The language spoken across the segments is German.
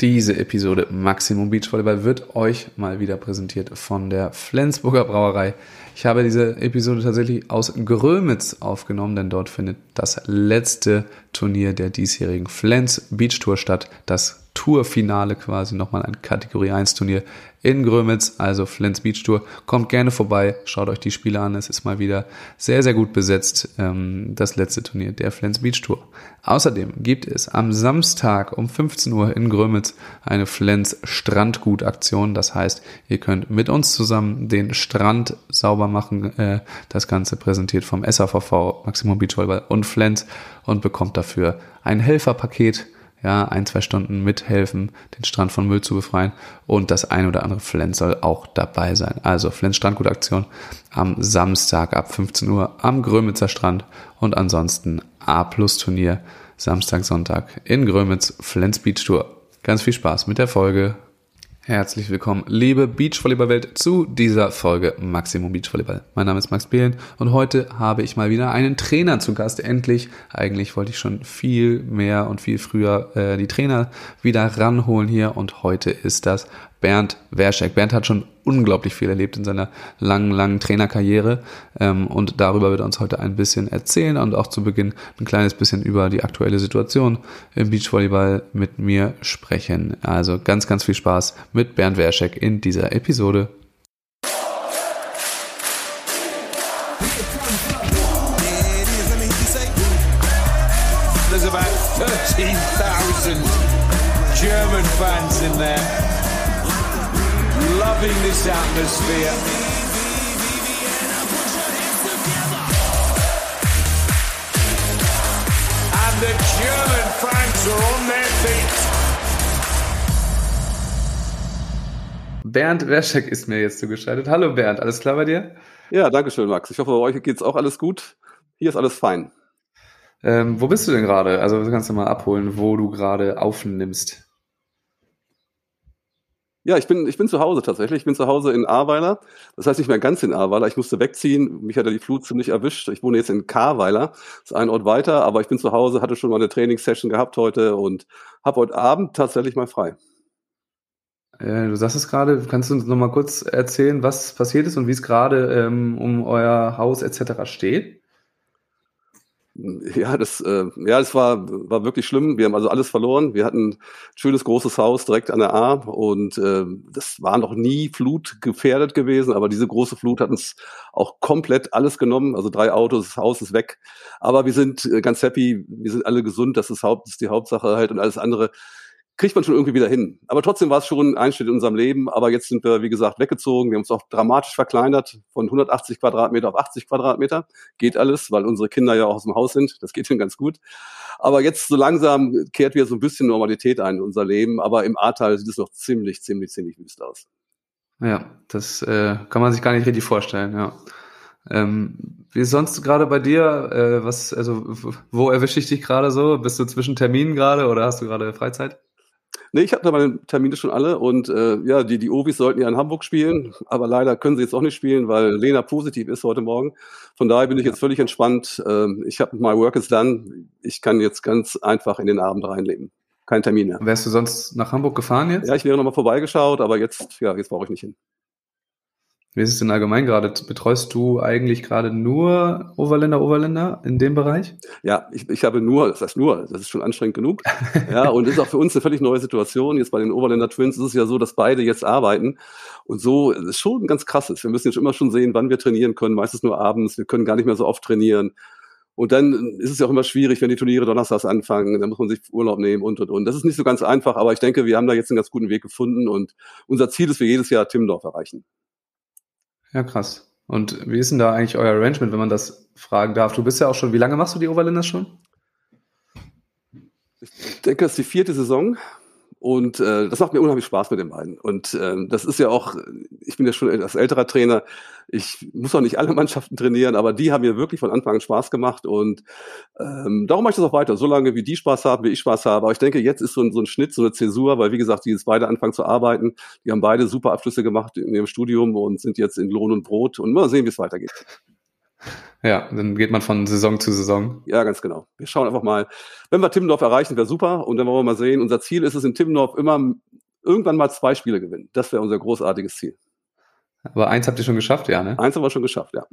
Diese Episode Maximum Beachvolleyball wird euch mal wieder präsentiert von der Flensburger Brauerei. Ich habe diese Episode tatsächlich aus Grömitz aufgenommen, denn dort findet das letzte Turnier der diesjährigen Flens Beach Tour statt. Das Tourfinale quasi, nochmal ein Kategorie 1 Turnier in Grömitz, also Flens Beach Tour. Kommt gerne vorbei, schaut euch die Spiele an. Es ist mal wieder sehr, sehr gut besetzt, ähm, das letzte Turnier der Flens Beach Tour. Außerdem gibt es am Samstag um 15 Uhr in Grömitz eine Flens Strandgut Aktion. Das heißt, ihr könnt mit uns zusammen den Strand sauber machen. Äh, das Ganze präsentiert vom SAVV Maximum Beach Volleyball und Flens und bekommt dafür ein Helferpaket ja, ein, zwei Stunden mithelfen, den Strand von Müll zu befreien und das ein oder andere Flens soll auch dabei sein. Also Flens Strandgutaktion am Samstag ab 15 Uhr am Grömitzer Strand und ansonsten A Plus Turnier Samstag, Sonntag in Grömitz, Flens Beach Tour. Ganz viel Spaß mit der Folge. Herzlich willkommen, liebe Beachvolleyball-Welt, zu dieser Folge Maximum Beachvolleyball. Mein Name ist Max Behlen und heute habe ich mal wieder einen Trainer zu Gast. Endlich, eigentlich wollte ich schon viel mehr und viel früher äh, die Trainer wieder ranholen hier und heute ist das Bernd Werschek. Bernd hat schon unglaublich viel erlebt in seiner langen, langen Trainerkarriere ähm, und darüber wird er uns heute ein bisschen erzählen und auch zu Beginn ein kleines bisschen über die aktuelle Situation im Beachvolleyball mit mir sprechen. Also ganz, ganz viel Spaß mit Bernd Werschek in dieser Episode. Atmosphere. And the German fans are on their feet. Bernd Werschek ist mir jetzt zugeschaltet. Hallo Bernd, alles klar bei dir? Ja, danke schön, Max. Ich hoffe, bei euch geht es auch alles gut. Hier ist alles fein. Ähm, wo bist du denn gerade? Also kannst du mal abholen, wo du gerade aufnimmst. Ja, ich bin, ich bin zu Hause tatsächlich. Ich bin zu Hause in Ahrweiler. Das heißt nicht mehr ganz in Ahrweiler. Ich musste wegziehen. Mich hat ja die Flut ziemlich erwischt. Ich wohne jetzt in Karweiler. Das ist ein Ort weiter, aber ich bin zu Hause, hatte schon mal eine Trainingssession gehabt heute und habe heute Abend tatsächlich mal frei. Äh, du sagst es gerade, kannst du uns noch mal kurz erzählen, was passiert ist und wie es gerade ähm, um euer Haus etc. steht? Ja, das, äh, ja, das war, war wirklich schlimm. Wir haben also alles verloren. Wir hatten ein schönes großes Haus direkt an der A und äh, das war noch nie flutgefährdet gewesen, aber diese große Flut hat uns auch komplett alles genommen. Also drei Autos, das Haus ist weg. Aber wir sind äh, ganz happy, wir sind alle gesund, das ist, Haupt, das ist die Hauptsache halt und alles andere kriegt man schon irgendwie wieder hin. Aber trotzdem war es schon ein Einschnitt in unserem Leben. Aber jetzt sind wir, wie gesagt, weggezogen. Wir haben uns auch dramatisch verkleinert von 180 Quadratmeter auf 80 Quadratmeter. Geht alles, weil unsere Kinder ja auch aus dem Haus sind. Das geht schon ganz gut. Aber jetzt so langsam kehrt wieder so ein bisschen Normalität ein in unser Leben. Aber im Ahrtal sieht es noch ziemlich, ziemlich, ziemlich wüst aus. Ja, das äh, kann man sich gar nicht richtig vorstellen, ja. Ähm, wie ist sonst gerade bei dir? Äh, was, also, wo erwische ich dich gerade so? Bist du zwischen Terminen gerade oder hast du gerade Freizeit? Nee, ich hatte meine Termine schon alle und äh, ja, die, die Ovis sollten ja in Hamburg spielen, aber leider können sie jetzt auch nicht spielen, weil Lena positiv ist heute Morgen. Von daher bin ich jetzt völlig entspannt. Ähm, ich habe my work is done. Ich kann jetzt ganz einfach in den Abend reinleben. Kein Termin mehr. Wärst du sonst nach Hamburg gefahren jetzt? Ja, ich wäre nochmal vorbeigeschaut, aber jetzt, ja, jetzt brauche ich nicht hin. Wie ist es denn allgemein gerade? Betreust du eigentlich gerade nur Overländer, Overländer in dem Bereich? Ja, ich, ich habe nur, das heißt nur, das ist schon anstrengend genug. ja, und ist auch für uns eine völlig neue Situation. Jetzt bei den Overländer Twins ist es ja so, dass beide jetzt arbeiten. Und so das ist schon ganz krasses. Wir müssen jetzt immer schon sehen, wann wir trainieren können. Meistens nur abends. Wir können gar nicht mehr so oft trainieren. Und dann ist es ja auch immer schwierig, wenn die Turniere donnerstags anfangen, dann muss man sich Urlaub nehmen und, und, und. Das ist nicht so ganz einfach, aber ich denke, wir haben da jetzt einen ganz guten Weg gefunden und unser Ziel ist, wir jedes Jahr Timmendorf erreichen. Ja, krass. Und wie ist denn da eigentlich euer Arrangement, wenn man das fragen darf? Du bist ja auch schon, wie lange machst du die Overlanders schon? Ich denke, es ist die vierte Saison. Und äh, das macht mir unheimlich Spaß mit den beiden. Und ähm, das ist ja auch, ich bin ja schon als älterer Trainer, ich muss auch nicht alle Mannschaften trainieren, aber die haben mir wirklich von Anfang an Spaß gemacht. Und ähm, darum mache ich das auch weiter, solange wie die Spaß haben, wie ich Spaß habe. Aber ich denke, jetzt ist so ein, so ein Schnitt, so eine Zäsur, weil wie gesagt, die jetzt beide anfangen zu arbeiten. Die haben beide super Abschlüsse gemacht in ihrem Studium und sind jetzt in Lohn und Brot. Und mal sehen, wie es weitergeht. Ja, dann geht man von Saison zu Saison. Ja, ganz genau. Wir schauen einfach mal. Wenn wir Timmendorf erreichen, wäre super. Und dann wollen wir mal sehen. Unser Ziel ist es in Timmendorf immer irgendwann mal zwei Spiele gewinnen. Das wäre unser großartiges Ziel. Aber eins habt ihr schon geschafft, ja, ne? Eins haben wir schon geschafft, ja.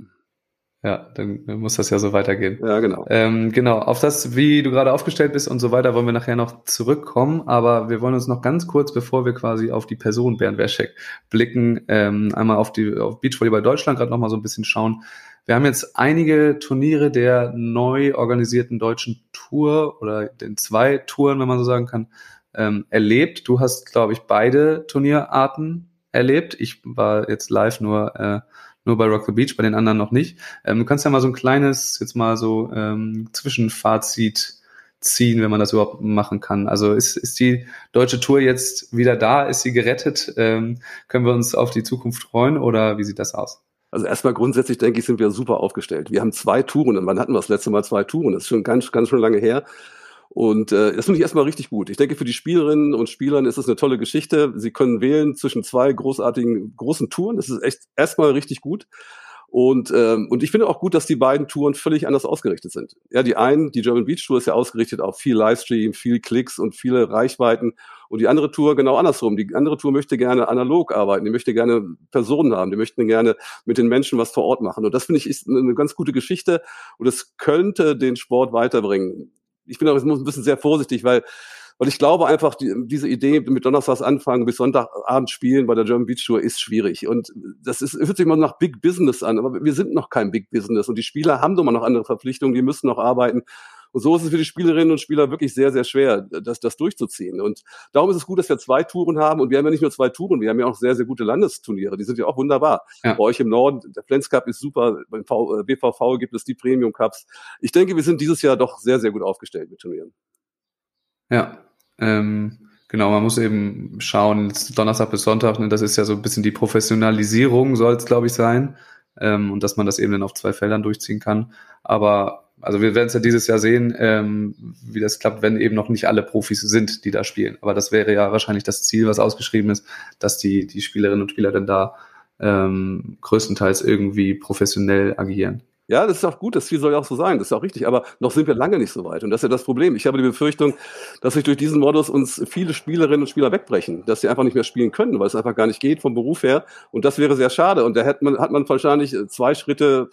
Ja, dann muss das ja so weitergehen. Ja, genau. Ähm, genau, auf das, wie du gerade aufgestellt bist und so weiter, wollen wir nachher noch zurückkommen. Aber wir wollen uns noch ganz kurz, bevor wir quasi auf die Person Bernd Werschek blicken, ähm, einmal auf die auf Beachvolleyball Deutschland gerade noch mal so ein bisschen schauen. Wir haben jetzt einige Turniere der neu organisierten deutschen Tour oder den zwei Touren, wenn man so sagen kann, ähm, erlebt. Du hast, glaube ich, beide Turnierarten erlebt. Ich war jetzt live nur äh, nur bei Rock the Beach, bei den anderen noch nicht. Ähm, du kannst ja mal so ein kleines, jetzt mal so ähm, Zwischenfazit ziehen, wenn man das überhaupt machen kann. Also ist, ist die deutsche Tour jetzt wieder da? Ist sie gerettet? Ähm, können wir uns auf die Zukunft freuen oder wie sieht das aus? Also erstmal grundsätzlich denke ich, sind wir super aufgestellt. Wir haben zwei Touren. Und wann hatten wir das letzte Mal zwei Touren? Das ist schon ganz, ganz schon lange her. Und äh, das finde ich erstmal richtig gut. Ich denke, für die Spielerinnen und Spielern ist es eine tolle Geschichte. Sie können wählen zwischen zwei großartigen großen Touren. Das ist echt erstmal richtig gut. Und, ähm, und ich finde auch gut, dass die beiden Touren völlig anders ausgerichtet sind. Ja, die einen, die German Beach Tour ist ja ausgerichtet auf viel Livestream, viel Klicks und viele Reichweiten. Und die andere Tour genau andersrum. Die andere Tour möchte gerne analog arbeiten, die möchte gerne Personen haben, die möchten gerne mit den Menschen was vor Ort machen. Und das finde ich ist eine ganz gute Geschichte und es könnte den Sport weiterbringen ich bin auch ein bisschen sehr vorsichtig, weil weil ich glaube einfach, die, diese Idee mit Donnerstags anfangen bis Sonntagabend spielen bei der German Beach Tour ist schwierig. Und das ist, hört sich immer nach Big Business an, aber wir sind noch kein Big Business. Und die Spieler haben doch mal noch andere Verpflichtungen, die müssen noch arbeiten. Und so ist es für die Spielerinnen und Spieler wirklich sehr, sehr schwer, das, das durchzuziehen. Und darum ist es gut, dass wir zwei Touren haben. Und wir haben ja nicht nur zwei Touren, wir haben ja auch sehr, sehr gute Landesturniere. Die sind ja auch wunderbar. Ja. Bei euch im Norden, der Flens Cup ist super. Beim v, BVV äh, gibt es die Premium Cups. Ich denke, wir sind dieses Jahr doch sehr, sehr gut aufgestellt mit Turnieren. Ja, ähm, genau, man muss eben schauen, Donnerstag bis Sonntag, ne, das ist ja so ein bisschen die Professionalisierung, soll es, glaube ich, sein. Ähm, und dass man das eben dann auf zwei Feldern durchziehen kann. Aber also wir werden es ja dieses Jahr sehen, ähm, wie das klappt, wenn eben noch nicht alle Profis sind, die da spielen. Aber das wäre ja wahrscheinlich das Ziel, was ausgeschrieben ist, dass die, die Spielerinnen und Spieler dann da ähm, größtenteils irgendwie professionell agieren. Ja, das ist auch gut, das Ziel soll ja auch so sein, das ist auch richtig, aber noch sind wir lange nicht so weit und das ist ja das Problem. Ich habe die Befürchtung, dass sich durch diesen Modus uns viele Spielerinnen und Spieler wegbrechen, dass sie einfach nicht mehr spielen können, weil es einfach gar nicht geht vom Beruf her und das wäre sehr schade und da hat man, hat man wahrscheinlich zwei Schritte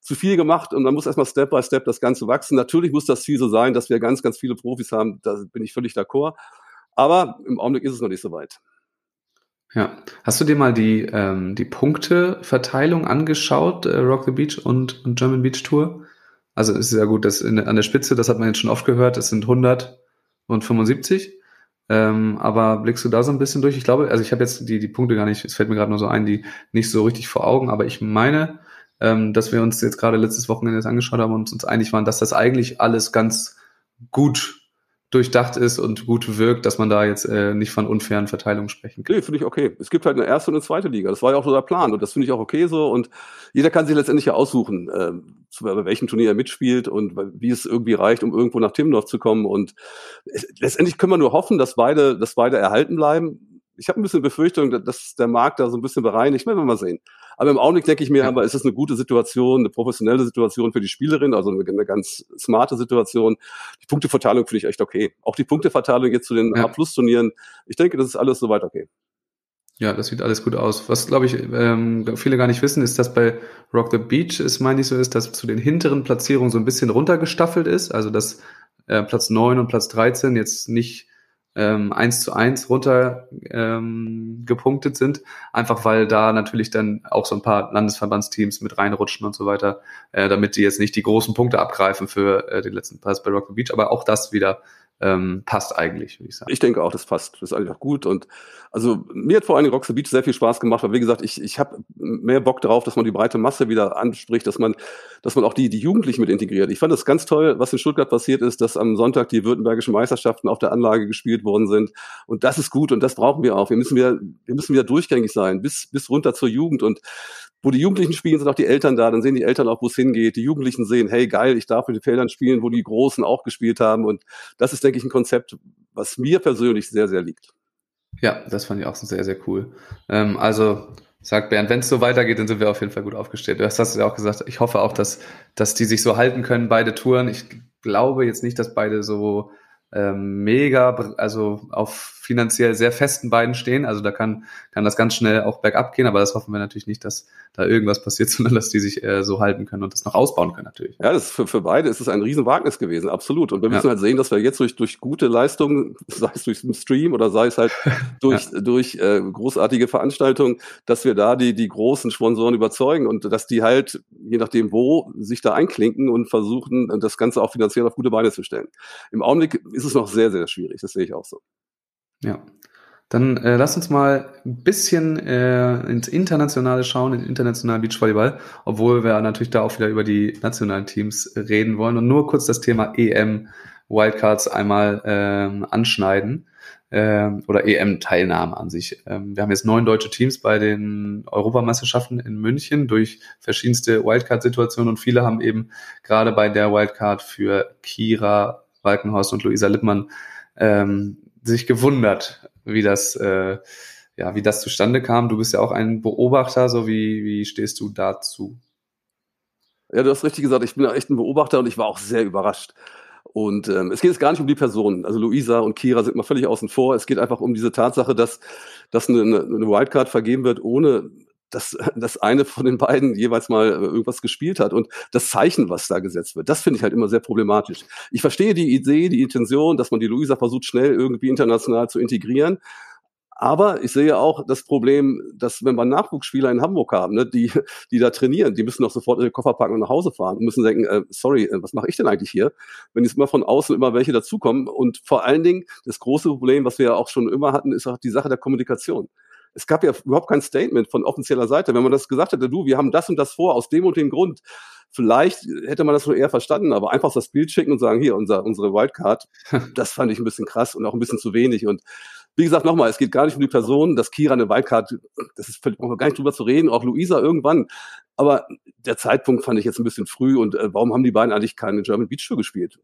zu viel gemacht und man muss erstmal Step by Step das Ganze wachsen. Natürlich muss das Ziel so sein, dass wir ganz, ganz viele Profis haben, da bin ich völlig d'accord, aber im Augenblick ist es noch nicht so weit. Ja. Hast du dir mal die, ähm, die Punkteverteilung angeschaut, äh, Rock the Beach und, und German Beach Tour? Also ist ja gut, dass in, an der Spitze, das hat man jetzt schon oft gehört, es sind 100 und 75. Ähm, aber blickst du da so ein bisschen durch? Ich glaube, also ich habe jetzt die, die Punkte gar nicht, es fällt mir gerade nur so ein, die nicht so richtig vor Augen, aber ich meine, ähm, dass wir uns jetzt gerade letztes Wochenende angeschaut haben und uns einig waren, dass das eigentlich alles ganz gut durchdacht ist und gut wirkt, dass man da jetzt äh, nicht von unfairen Verteilungen sprechen kann. Nee, finde ich okay. Es gibt halt eine erste und eine zweite Liga. Das war ja auch so der Plan und das finde ich auch okay so und jeder kann sich letztendlich ja aussuchen, äh, bei welchem Turnier er mitspielt und wie es irgendwie reicht, um irgendwo nach Timmendorf zu kommen und es, letztendlich können wir nur hoffen, dass beide, dass beide erhalten bleiben. Ich habe ein bisschen Befürchtung, dass der Markt da so ein bisschen bereinigt. Werden wir mal sehen. Aber im Augenblick denke ich mir, aber ist es eine gute Situation, eine professionelle Situation für die Spielerin, also eine, eine ganz smarte Situation. Die Punkteverteilung finde ich echt okay. Auch die Punkteverteilung jetzt zu den ja. A-Plus-Turnieren, ich denke, das ist alles soweit okay. Ja, das sieht alles gut aus. Was, glaube ich, ähm, viele gar nicht wissen, ist, dass bei Rock the Beach es, meine ich so, ist, dass zu den hinteren Platzierungen so ein bisschen runtergestaffelt ist. Also, dass äh, Platz 9 und Platz 13 jetzt nicht ähm, 1 zu 1 runter ähm, gepunktet sind, einfach weil da natürlich dann auch so ein paar Landesverbandsteams mit reinrutschen und so weiter, äh, damit die jetzt nicht die großen Punkte abgreifen für äh, den letzten Preis bei Rock Beach, aber auch das wieder ähm, passt eigentlich, würde ich sagen. Ich denke auch, das passt. Das ist einfach gut. Und also mir hat vor allem the Beach sehr viel Spaß gemacht, weil wie gesagt, ich, ich habe mehr Bock darauf, dass man die breite Masse wieder anspricht, dass man, dass man auch die, die Jugendlichen mit integriert. Ich fand das ganz toll, was in Stuttgart passiert ist, dass am Sonntag die württembergischen Meisterschaften auf der Anlage gespielt worden sind. Und das ist gut und das brauchen wir auch. Wir müssen wieder, wir müssen wieder durchgängig sein, bis, bis runter zur Jugend. Und wo die Jugendlichen spielen, sind auch die Eltern da. Dann sehen die Eltern auch, wo es hingeht. Die Jugendlichen sehen, hey, geil, ich darf mit den Feldern spielen, wo die Großen auch gespielt haben. Und das ist, denke ich, ein Konzept, was mir persönlich sehr, sehr liegt. Ja, das fand ich auch sehr, sehr cool. Ähm, also Sagt Bernd, wenn es so weitergeht, dann sind wir auf jeden Fall gut aufgestellt. Du hast das ja auch gesagt. Ich hoffe auch, dass, dass die sich so halten können, beide Touren. Ich glaube jetzt nicht, dass beide so ähm, mega, also auf finanziell sehr festen Beinen stehen. Also da kann, kann das ganz schnell auch bergab gehen, aber das hoffen wir natürlich nicht, dass da irgendwas passiert, sondern dass die sich äh, so halten können und das noch ausbauen können natürlich. Ja, das für, für beide ist es ein Riesenwagnis gewesen, absolut. Und wir müssen ja. halt sehen, dass wir jetzt durch, durch gute Leistungen, sei es durch den Stream oder sei es halt durch, ja. durch äh, großartige Veranstaltungen, dass wir da die, die großen Sponsoren überzeugen und dass die halt, je nachdem wo, sich da einklinken und versuchen, das Ganze auch finanziell auf gute Beine zu stellen. Im Augenblick ist es noch sehr, sehr schwierig, das sehe ich auch so. Ja. Dann äh, lass uns mal ein bisschen äh, ins Internationale schauen, in internationalen Beachvolleyball, obwohl wir natürlich da auch wieder über die nationalen Teams reden wollen und nur kurz das Thema EM Wildcards einmal ähm, anschneiden ähm, oder EM-Teilnahme an sich. Ähm, wir haben jetzt neun deutsche Teams bei den Europameisterschaften in München durch verschiedenste Wildcard-Situationen und viele haben eben gerade bei der Wildcard für Kira Walkenhorst und Luisa Lippmann ähm, sich gewundert, wie das, äh, ja, wie das zustande kam. Du bist ja auch ein Beobachter, so wie, wie stehst du dazu? Ja, du hast richtig gesagt, ich bin echt ein Beobachter und ich war auch sehr überrascht. Und ähm, es geht jetzt gar nicht um die Personen. Also Luisa und Kira sind mal völlig außen vor. Es geht einfach um diese Tatsache, dass, dass eine, eine Wildcard vergeben wird, ohne dass, dass eine von den beiden jeweils mal äh, irgendwas gespielt hat und das Zeichen, was da gesetzt wird, das finde ich halt immer sehr problematisch. Ich verstehe die Idee, die Intention, dass man die Luisa versucht, schnell irgendwie international zu integrieren. Aber ich sehe auch das Problem, dass wenn wir Nachwuchsspieler in Hamburg haben, ne, die, die da trainieren, die müssen doch sofort ihre Koffer packen und nach Hause fahren und müssen denken, äh, sorry, äh, was mache ich denn eigentlich hier? Wenn jetzt immer von außen immer welche dazukommen. Und vor allen Dingen, das große Problem, was wir ja auch schon immer hatten, ist auch die Sache der Kommunikation es gab ja überhaupt kein Statement von offizieller Seite. Wenn man das gesagt hätte, du, wir haben das und das vor, aus dem und dem Grund, vielleicht hätte man das nur eher verstanden, aber einfach das Bild schicken und sagen, hier, unser, unsere Wildcard, das fand ich ein bisschen krass und auch ein bisschen zu wenig. Und wie gesagt, nochmal, es geht gar nicht um die Person, dass Kira eine Wildcard, das ist völlig, gar nicht drüber zu reden, auch Luisa irgendwann. Aber der Zeitpunkt fand ich jetzt ein bisschen früh und äh, warum haben die beiden eigentlich keine German Beach Tour gespielt?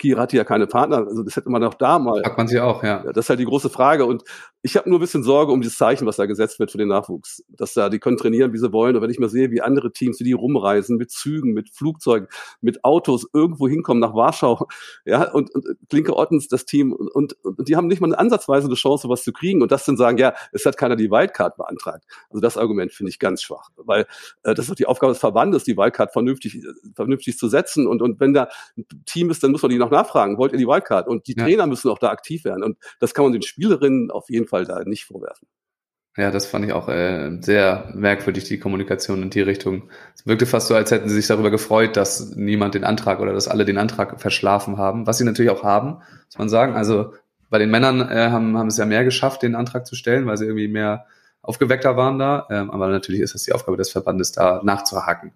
Kira hatte ja keine Partner, also das hätte man auch da mal. Fragt man sie auch, ja. ja. Das ist halt die große Frage und ich habe nur ein bisschen Sorge um dieses Zeichen, was da gesetzt wird für den Nachwuchs. Dass da, die können trainieren, wie sie wollen. Und wenn ich mal sehe, wie andere Teams, wie die rumreisen, mit Zügen, mit Flugzeugen, mit Autos irgendwo hinkommen nach Warschau, ja, und, und Klinke Ottens, das Team, und, und, die haben nicht mal eine ansatzweise eine Chance, was zu kriegen. Und das dann sagen, ja, es hat keiner die Wildcard beantragt. Also das Argument finde ich ganz schwach. Weil äh, das ist doch die Aufgabe des Verbandes, die Wildcard vernünftig, äh, vernünftig zu setzen. Und, und wenn da ein Team ist, dann muss man die noch nachfragen, wollt ihr die Wildcard? Und die ja. Trainer müssen auch da aktiv werden. Und das kann man den Spielerinnen auf jeden Fall da nicht vorwerfen. Ja, das fand ich auch äh, sehr merkwürdig, die Kommunikation in die Richtung. Es wirkte fast so, als hätten sie sich darüber gefreut, dass niemand den Antrag oder dass alle den Antrag verschlafen haben, was sie natürlich auch haben, muss man sagen. Also bei den Männern äh, haben, haben es ja mehr geschafft, den Antrag zu stellen, weil sie irgendwie mehr aufgeweckter waren da. Ähm, aber natürlich ist das die Aufgabe des Verbandes, da nachzuhaken.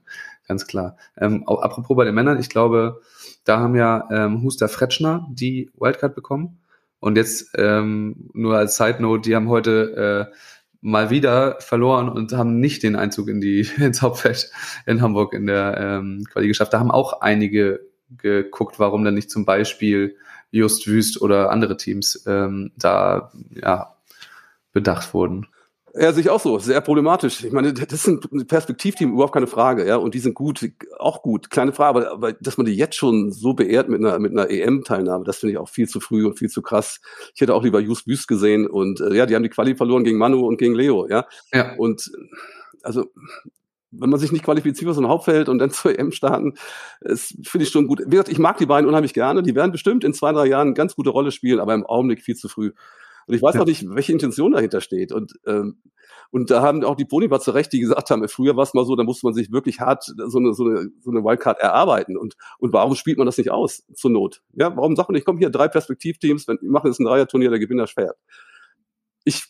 Ganz klar. Ähm, apropos bei den Männern, ich glaube, da haben ja ähm, Huster Fretschner die Wildcard bekommen. Und jetzt ähm, nur als Side Note, die haben heute äh, mal wieder verloren und haben nicht den Einzug in die ins Hauptfeld in Hamburg in der ähm, Quali geschafft. Da haben auch einige geguckt, warum dann nicht zum Beispiel Just Wüst oder andere Teams ähm, da ja bedacht wurden. Ja, sich auch so. Sehr problematisch. Ich meine, das ist ein Perspektivteam, überhaupt keine Frage, ja. Und die sind gut, auch gut. Kleine Frage, aber, aber dass man die jetzt schon so beehrt mit einer, mit einer EM-Teilnahme, das finde ich auch viel zu früh und viel zu krass. Ich hätte auch lieber Just Büst gesehen und äh, ja, die haben die Quali verloren gegen Manu und gegen Leo, ja. ja. Und also wenn man sich nicht qualifiziert für so ein Hauptfeld und dann zur EM starten, das finde ich schon gut. Wie gesagt, ich mag die beiden unheimlich gerne. Die werden bestimmt in zwei, drei Jahren eine ganz gute Rolle spielen, aber im Augenblick viel zu früh. Und ich weiß ja. auch nicht, welche Intention dahinter steht. Und, ähm, und da haben auch die Ponybar zu Recht, die gesagt haben, früher war es mal so, da musste man sich wirklich hart so eine, so eine, so eine Wildcard erarbeiten. Und, und warum spielt man das nicht aus zur Not? Ja, warum sagt man nicht, komm hier, drei Perspektivteams, wenn, wir machen jetzt ein Dreierturnier, der Gewinner schwert. Ich,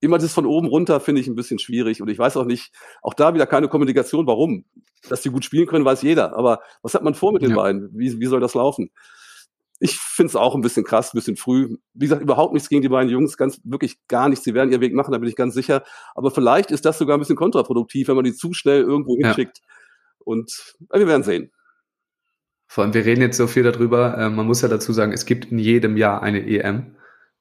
immer das von oben runter finde ich ein bisschen schwierig und ich weiß auch nicht, auch da wieder keine Kommunikation, warum. Dass die gut spielen können, weiß jeder. Aber was hat man vor mit den ja. beiden? Wie, wie soll das laufen? Ich finde es auch ein bisschen krass, ein bisschen früh. Wie gesagt, überhaupt nichts gegen die beiden Jungs, ganz wirklich gar nichts. Sie werden ihren Weg machen, da bin ich ganz sicher. Aber vielleicht ist das sogar ein bisschen kontraproduktiv, wenn man die zu schnell irgendwo hinschickt. Ja. Und wir werden sehen. Vor allem, wir reden jetzt so viel darüber. Äh, man muss ja dazu sagen, es gibt in jedem Jahr eine EM.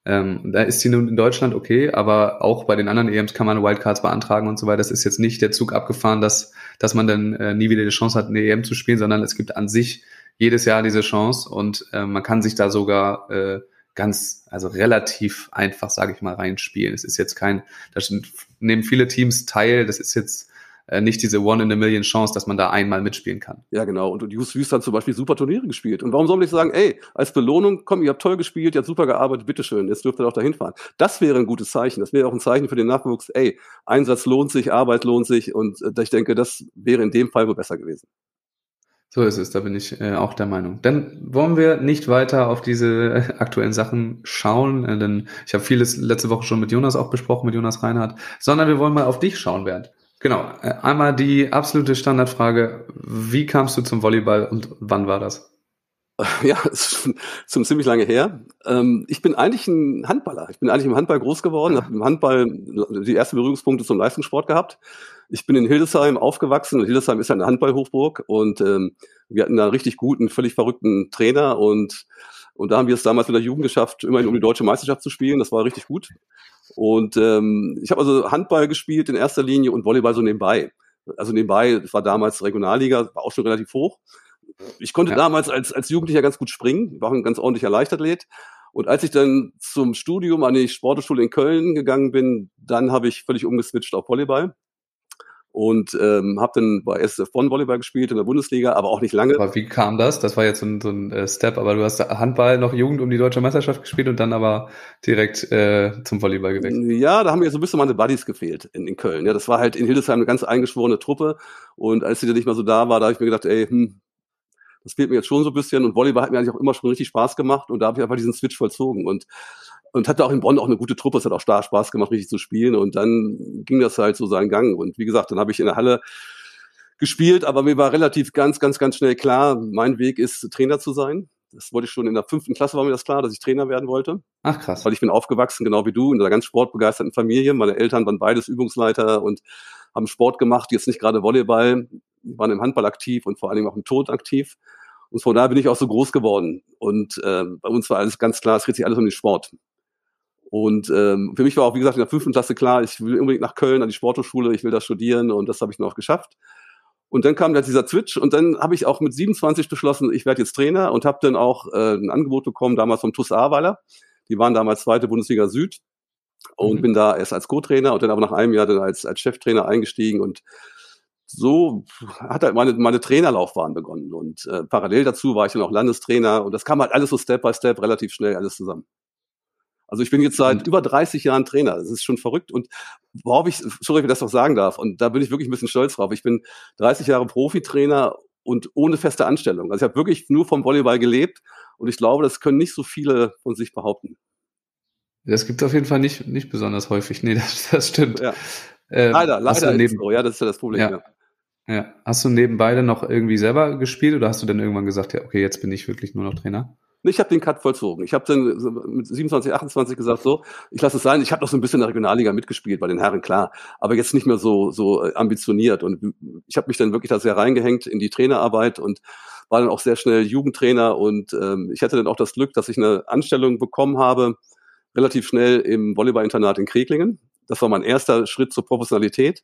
Ähm, da ist sie nun in Deutschland okay, aber auch bei den anderen EMs kann man Wildcards beantragen und so weiter. Das ist jetzt nicht der Zug abgefahren, dass, dass man dann äh, nie wieder die Chance hat, eine EM zu spielen, sondern es gibt an sich jedes Jahr diese Chance und äh, man kann sich da sogar äh, ganz, also relativ einfach, sage ich mal, reinspielen. Es ist jetzt kein, da nehmen viele Teams teil, das ist jetzt äh, nicht diese One-in-a-Million-Chance, dass man da einmal mitspielen kann. Ja, genau. Und Just Wüst hat zum Beispiel super Turniere gespielt. Und warum soll nicht sagen, ey, als Belohnung, komm, ihr habt toll gespielt, ihr habt super gearbeitet, bitteschön, jetzt dürft ihr auch dahin fahren. Das wäre ein gutes Zeichen. Das wäre auch ein Zeichen für den Nachwuchs, ey, Einsatz lohnt sich, Arbeit lohnt sich. Und äh, ich denke, das wäre in dem Fall wohl besser gewesen. So ist es, da bin ich äh, auch der Meinung. Dann wollen wir nicht weiter auf diese äh, aktuellen Sachen schauen, äh, denn ich habe vieles letzte Woche schon mit Jonas auch besprochen, mit Jonas Reinhardt, sondern wir wollen mal auf dich schauen, Bernd. Genau, äh, einmal die absolute Standardfrage, wie kamst du zum Volleyball und wann war das? Ja, ist schon ziemlich lange her. Ähm, ich bin eigentlich ein Handballer. Ich bin eigentlich im Handball groß geworden, habe im Handball die ersten Berührungspunkte zum Leistungssport gehabt. Ich bin in Hildesheim aufgewachsen und Hildesheim ist ja eine Handballhochburg und ähm, wir hatten da einen richtig guten, völlig verrückten Trainer und und da haben wir es damals mit der Jugend geschafft, immerhin um die deutsche Meisterschaft zu spielen. Das war richtig gut. Und ähm, ich habe also Handball gespielt in erster Linie und Volleyball so nebenbei. Also nebenbei, das war damals Regionalliga, war auch schon relativ hoch. Ich konnte ja. damals als, als Jugendlicher ganz gut springen, war ein ganz ordentlicher Leichtathlet. Und als ich dann zum Studium an die Sportschule in Köln gegangen bin, dann habe ich völlig umgeswitcht auf Volleyball und ähm, habe dann bei SF Bonn Volleyball gespielt in der Bundesliga, aber auch nicht lange. Aber wie kam das? Das war jetzt so ein, so ein äh, Step, aber du hast Handball noch Jugend um die deutsche Meisterschaft gespielt und dann aber direkt äh, zum Volleyball gewechselt. Ja, da haben mir so ein bisschen meine Buddies gefehlt in, in Köln. Ja, das war halt in Hildesheim eine ganz eingeschworene Truppe und als sie dann nicht mehr so da war, da habe ich mir gedacht, ey, hm, das fehlt mir jetzt schon so ein bisschen und Volleyball hat mir eigentlich auch immer schon richtig Spaß gemacht und da habe ich einfach diesen Switch vollzogen und und hatte auch in Bonn auch eine gute Truppe. Es hat auch Spaß gemacht, richtig zu spielen. Und dann ging das halt so seinen Gang. Und wie gesagt, dann habe ich in der Halle gespielt, aber mir war relativ ganz, ganz, ganz schnell klar, mein Weg ist, Trainer zu sein. Das wollte ich schon in der fünften Klasse war mir das klar, dass ich Trainer werden wollte. Ach krass. Weil ich bin aufgewachsen, genau wie du, in einer ganz sportbegeisterten Familie. Meine Eltern waren beides Übungsleiter und haben Sport gemacht, jetzt nicht gerade Volleyball, waren im Handball aktiv und vor allen Dingen auch im Tod aktiv. Und von da bin ich auch so groß geworden. Und äh, bei uns war alles ganz klar, es dreht sich alles um den Sport. Und ähm, für mich war auch, wie gesagt, in der fünften Klasse klar, ich will unbedingt nach Köln an die Sporthochschule, ich will da studieren und das habe ich noch geschafft. Und dann kam da dieser Switch und dann habe ich auch mit 27 beschlossen, ich werde jetzt Trainer und habe dann auch äh, ein Angebot bekommen, damals vom TUS Ahrweiler. Die waren damals zweite Bundesliga Süd und mhm. bin da erst als Co-Trainer und dann aber nach einem Jahr dann als, als Cheftrainer eingestiegen und so hat halt meine, meine Trainerlaufbahn begonnen. Und äh, parallel dazu war ich dann auch Landestrainer und das kam halt alles so Step by Step relativ schnell alles zusammen. Also ich bin jetzt seit über 30 Jahren Trainer. Das ist schon verrückt. Und worauf ich, sorry, wenn ich das noch sagen darf, und da bin ich wirklich ein bisschen stolz drauf. Ich bin 30 Jahre Profitrainer und ohne feste Anstellung. Also ich habe wirklich nur vom Volleyball gelebt und ich glaube, das können nicht so viele von sich behaupten. Das gibt es auf jeden Fall nicht, nicht besonders häufig. Nee, das, das stimmt. Ja. Ähm, leider, leider neben, so. Ja, das ist ja das Problem. Ja. ja. ja. Hast du nebenbei dann noch irgendwie selber gespielt oder hast du dann irgendwann gesagt, ja, okay, jetzt bin ich wirklich nur noch Trainer? Ich habe den Cut vollzogen. Ich habe dann mit 27, 28 gesagt, so, ich lasse es sein. Ich habe noch so ein bisschen in der Regionalliga mitgespielt bei den Herren, klar, aber jetzt nicht mehr so so äh, ambitioniert. Und ich habe mich dann wirklich da sehr reingehängt in die Trainerarbeit und war dann auch sehr schnell Jugendtrainer. Und ähm, ich hatte dann auch das Glück, dass ich eine Anstellung bekommen habe, relativ schnell im Volleyballinternat in Kreklingen. Das war mein erster Schritt zur Professionalität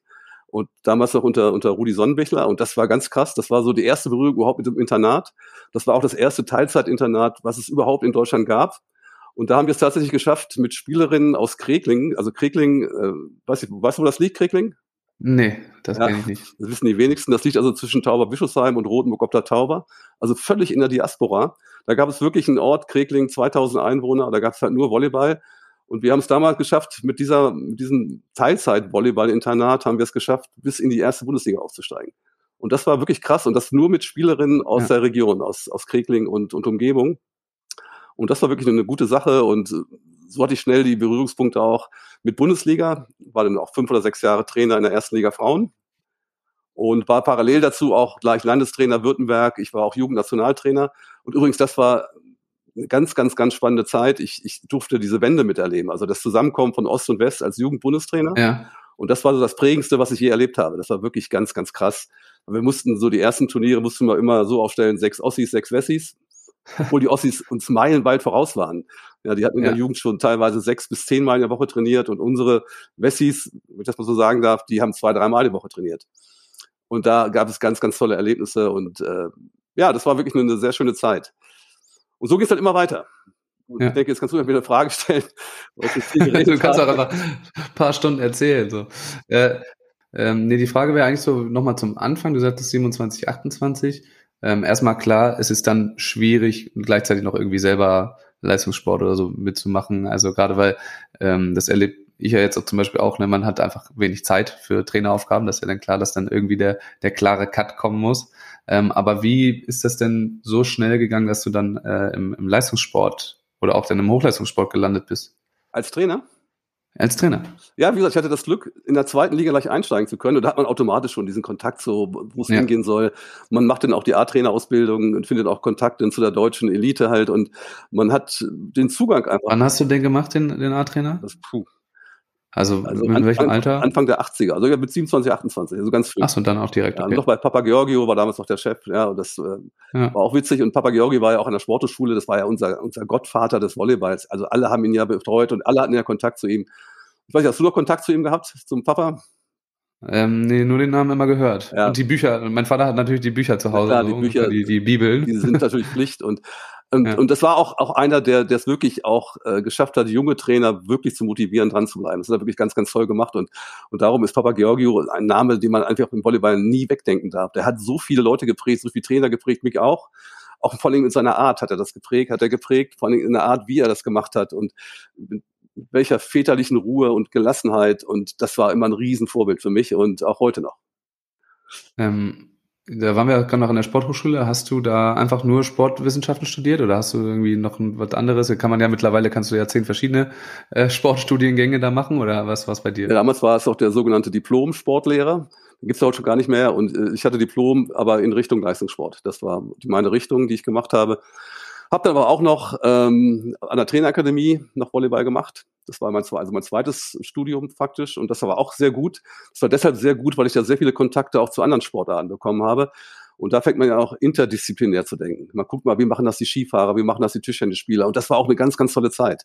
und damals noch unter, unter Rudi Sonnenbichler. Und das war ganz krass. Das war so die erste Berührung überhaupt mit dem Internat. Das war auch das erste Teilzeitinternat, was es überhaupt in Deutschland gab. Und da haben wir es tatsächlich geschafft mit Spielerinnen aus Kreklingen. Also Kreklingen, äh, weißt, du, weißt du, wo das liegt, Kreklingen? Nee, das ja, kenne ich nicht. Das wissen die wenigsten. Das liegt also zwischen Tauber-Bischofsheim und Rotenburg ob der Tauber. Also völlig in der Diaspora. Da gab es wirklich einen Ort, Kreklingen, 2000 Einwohner. Da gab es halt nur Volleyball. Und wir haben es damals geschafft, mit dieser, mit diesem Teilzeit-Volleyball-Internat haben wir es geschafft, bis in die erste Bundesliga aufzusteigen. Und das war wirklich krass. Und das nur mit Spielerinnen aus ja. der Region, aus, aus Kregling und, und Umgebung. Und das war wirklich eine gute Sache. Und so hatte ich schnell die Berührungspunkte auch mit Bundesliga. War dann auch fünf oder sechs Jahre Trainer in der ersten Liga Frauen. Und war parallel dazu auch gleich Landestrainer Württemberg. Ich war auch Jugendnationaltrainer. Und übrigens, das war ganz, ganz, ganz spannende Zeit. Ich, ich durfte diese Wende miterleben, also das Zusammenkommen von Ost und West als Jugendbundestrainer. Ja. Und das war so das Prägendste, was ich je erlebt habe. Das war wirklich ganz, ganz krass. Wir mussten so die ersten Turniere mussten wir immer so aufstellen, sechs Ossis, sechs Wessis, obwohl die Ossis uns meilenweit voraus waren. Ja, die hatten in Ja. der Jugend schon teilweise sechs bis zehn Mal in der Woche trainiert und unsere Wessis, wenn ich das mal so sagen darf, die haben zwei, dreimal die Woche trainiert. Und da gab es ganz, ganz tolle Erlebnisse und äh, ja, das war wirklich eine sehr schöne Zeit. Und so geht's halt immer weiter. Und Ja. ich denke, jetzt kannst du mir wieder eine Frage stellen. du kannst auch einfach ein paar Stunden erzählen. So. Äh, ähm, nee, die Frage wäre eigentlich so nochmal zum Anfang. Du sagtest 27, 28. Ähm, erstmal klar, es ist dann schwierig, gleichzeitig noch irgendwie selber Leistungssport oder so mitzumachen. Also gerade weil ähm, das erlebe ich ja jetzt auch zum Beispiel auch, ne, man hat einfach wenig Zeit für Traineraufgaben. Das ist ja dann klar, dass dann irgendwie der, der klare Cut kommen muss. Ähm, aber wie ist das denn so schnell gegangen, dass du dann äh, im, im Leistungssport oder auch dann im Hochleistungssport gelandet bist? Als Trainer? Als Trainer. Ja, wie gesagt, ich hatte das Glück, in der zweiten Liga gleich einsteigen zu können. Und da hat man automatisch schon diesen Kontakt, so wo es Ja. hingehen soll. Man macht dann auch die A-Trainer-Ausbildung und findet auch Kontakt dann zu der deutschen Elite halt. Und man hat den Zugang einfach. Wann hast du den gemacht, den, den A-Trainer? Das, puh, Also, also in Anfang, welchem Alter? Anfang der 80er, also ja, mit 27, 28, also ganz früh. Achso, und dann auch direkt. Ja, Okay. noch bei Papa Georgio war damals noch der Chef, ja, und das äh, Ja. war auch witzig. Und Papa Georgi war ja auch an der Sporthochschule, das war ja unser, unser Gottvater des Volleyballs. Also alle haben ihn ja betreut und alle hatten ja Kontakt zu ihm. Ich weiß nicht, hast du noch Kontakt zu ihm gehabt, zum Papa? Ähm, nee, nur den Namen immer gehört. Ja. Und die Bücher. Mein Vater hat natürlich die Bücher zu Ja, Hause, klar, die so, Bücher- die, die Bibeln. Die sind natürlich Pflicht und und, Ja. und das war auch, auch einer, der es wirklich auch äh, geschafft hat, junge Trainer wirklich zu motivieren, dran zu bleiben. Das hat er wirklich ganz, ganz toll gemacht. Und, und darum ist Papa Georgio ein Name, den man einfach im Volleyball nie wegdenken darf. Der hat so viele Leute geprägt, so viele Trainer geprägt, mich auch. Auch vor allem in seiner Art hat er das geprägt, hat er geprägt, vor allem in der Art, wie er das gemacht hat und mit welcher väterlichen Ruhe und Gelassenheit. Und das war immer ein Riesenvorbild für mich und auch heute noch. Ähm, da waren wir gerade noch in der Sporthochschule. Hast du da einfach nur Sportwissenschaften studiert oder hast du irgendwie noch was anderes? Kann man ja mittlerweile, kannst du ja zehn verschiedene äh, Sportstudiengänge da machen oder was was bei dir? Ja, damals war es auch der sogenannte Diplom-Sportlehrer. Den gibt's heute schon gar nicht mehr. Und äh, ich hatte Diplom, aber in Richtung Leistungssport. Das war meine Richtung, die ich gemacht habe. Hab dann aber auch noch ähm, an der Trainerakademie noch Volleyball gemacht. Das war mein, also mein zweites Studium faktisch. Und das war auch sehr gut. Das war deshalb sehr gut, weil ich da sehr viele Kontakte auch zu anderen Sportarten bekommen habe. Und da fängt man ja auch interdisziplinär zu denken. Man guckt mal, wie machen das die Skifahrer, wie machen das die Tischtennisspieler. Und das war auch eine ganz, ganz tolle Zeit.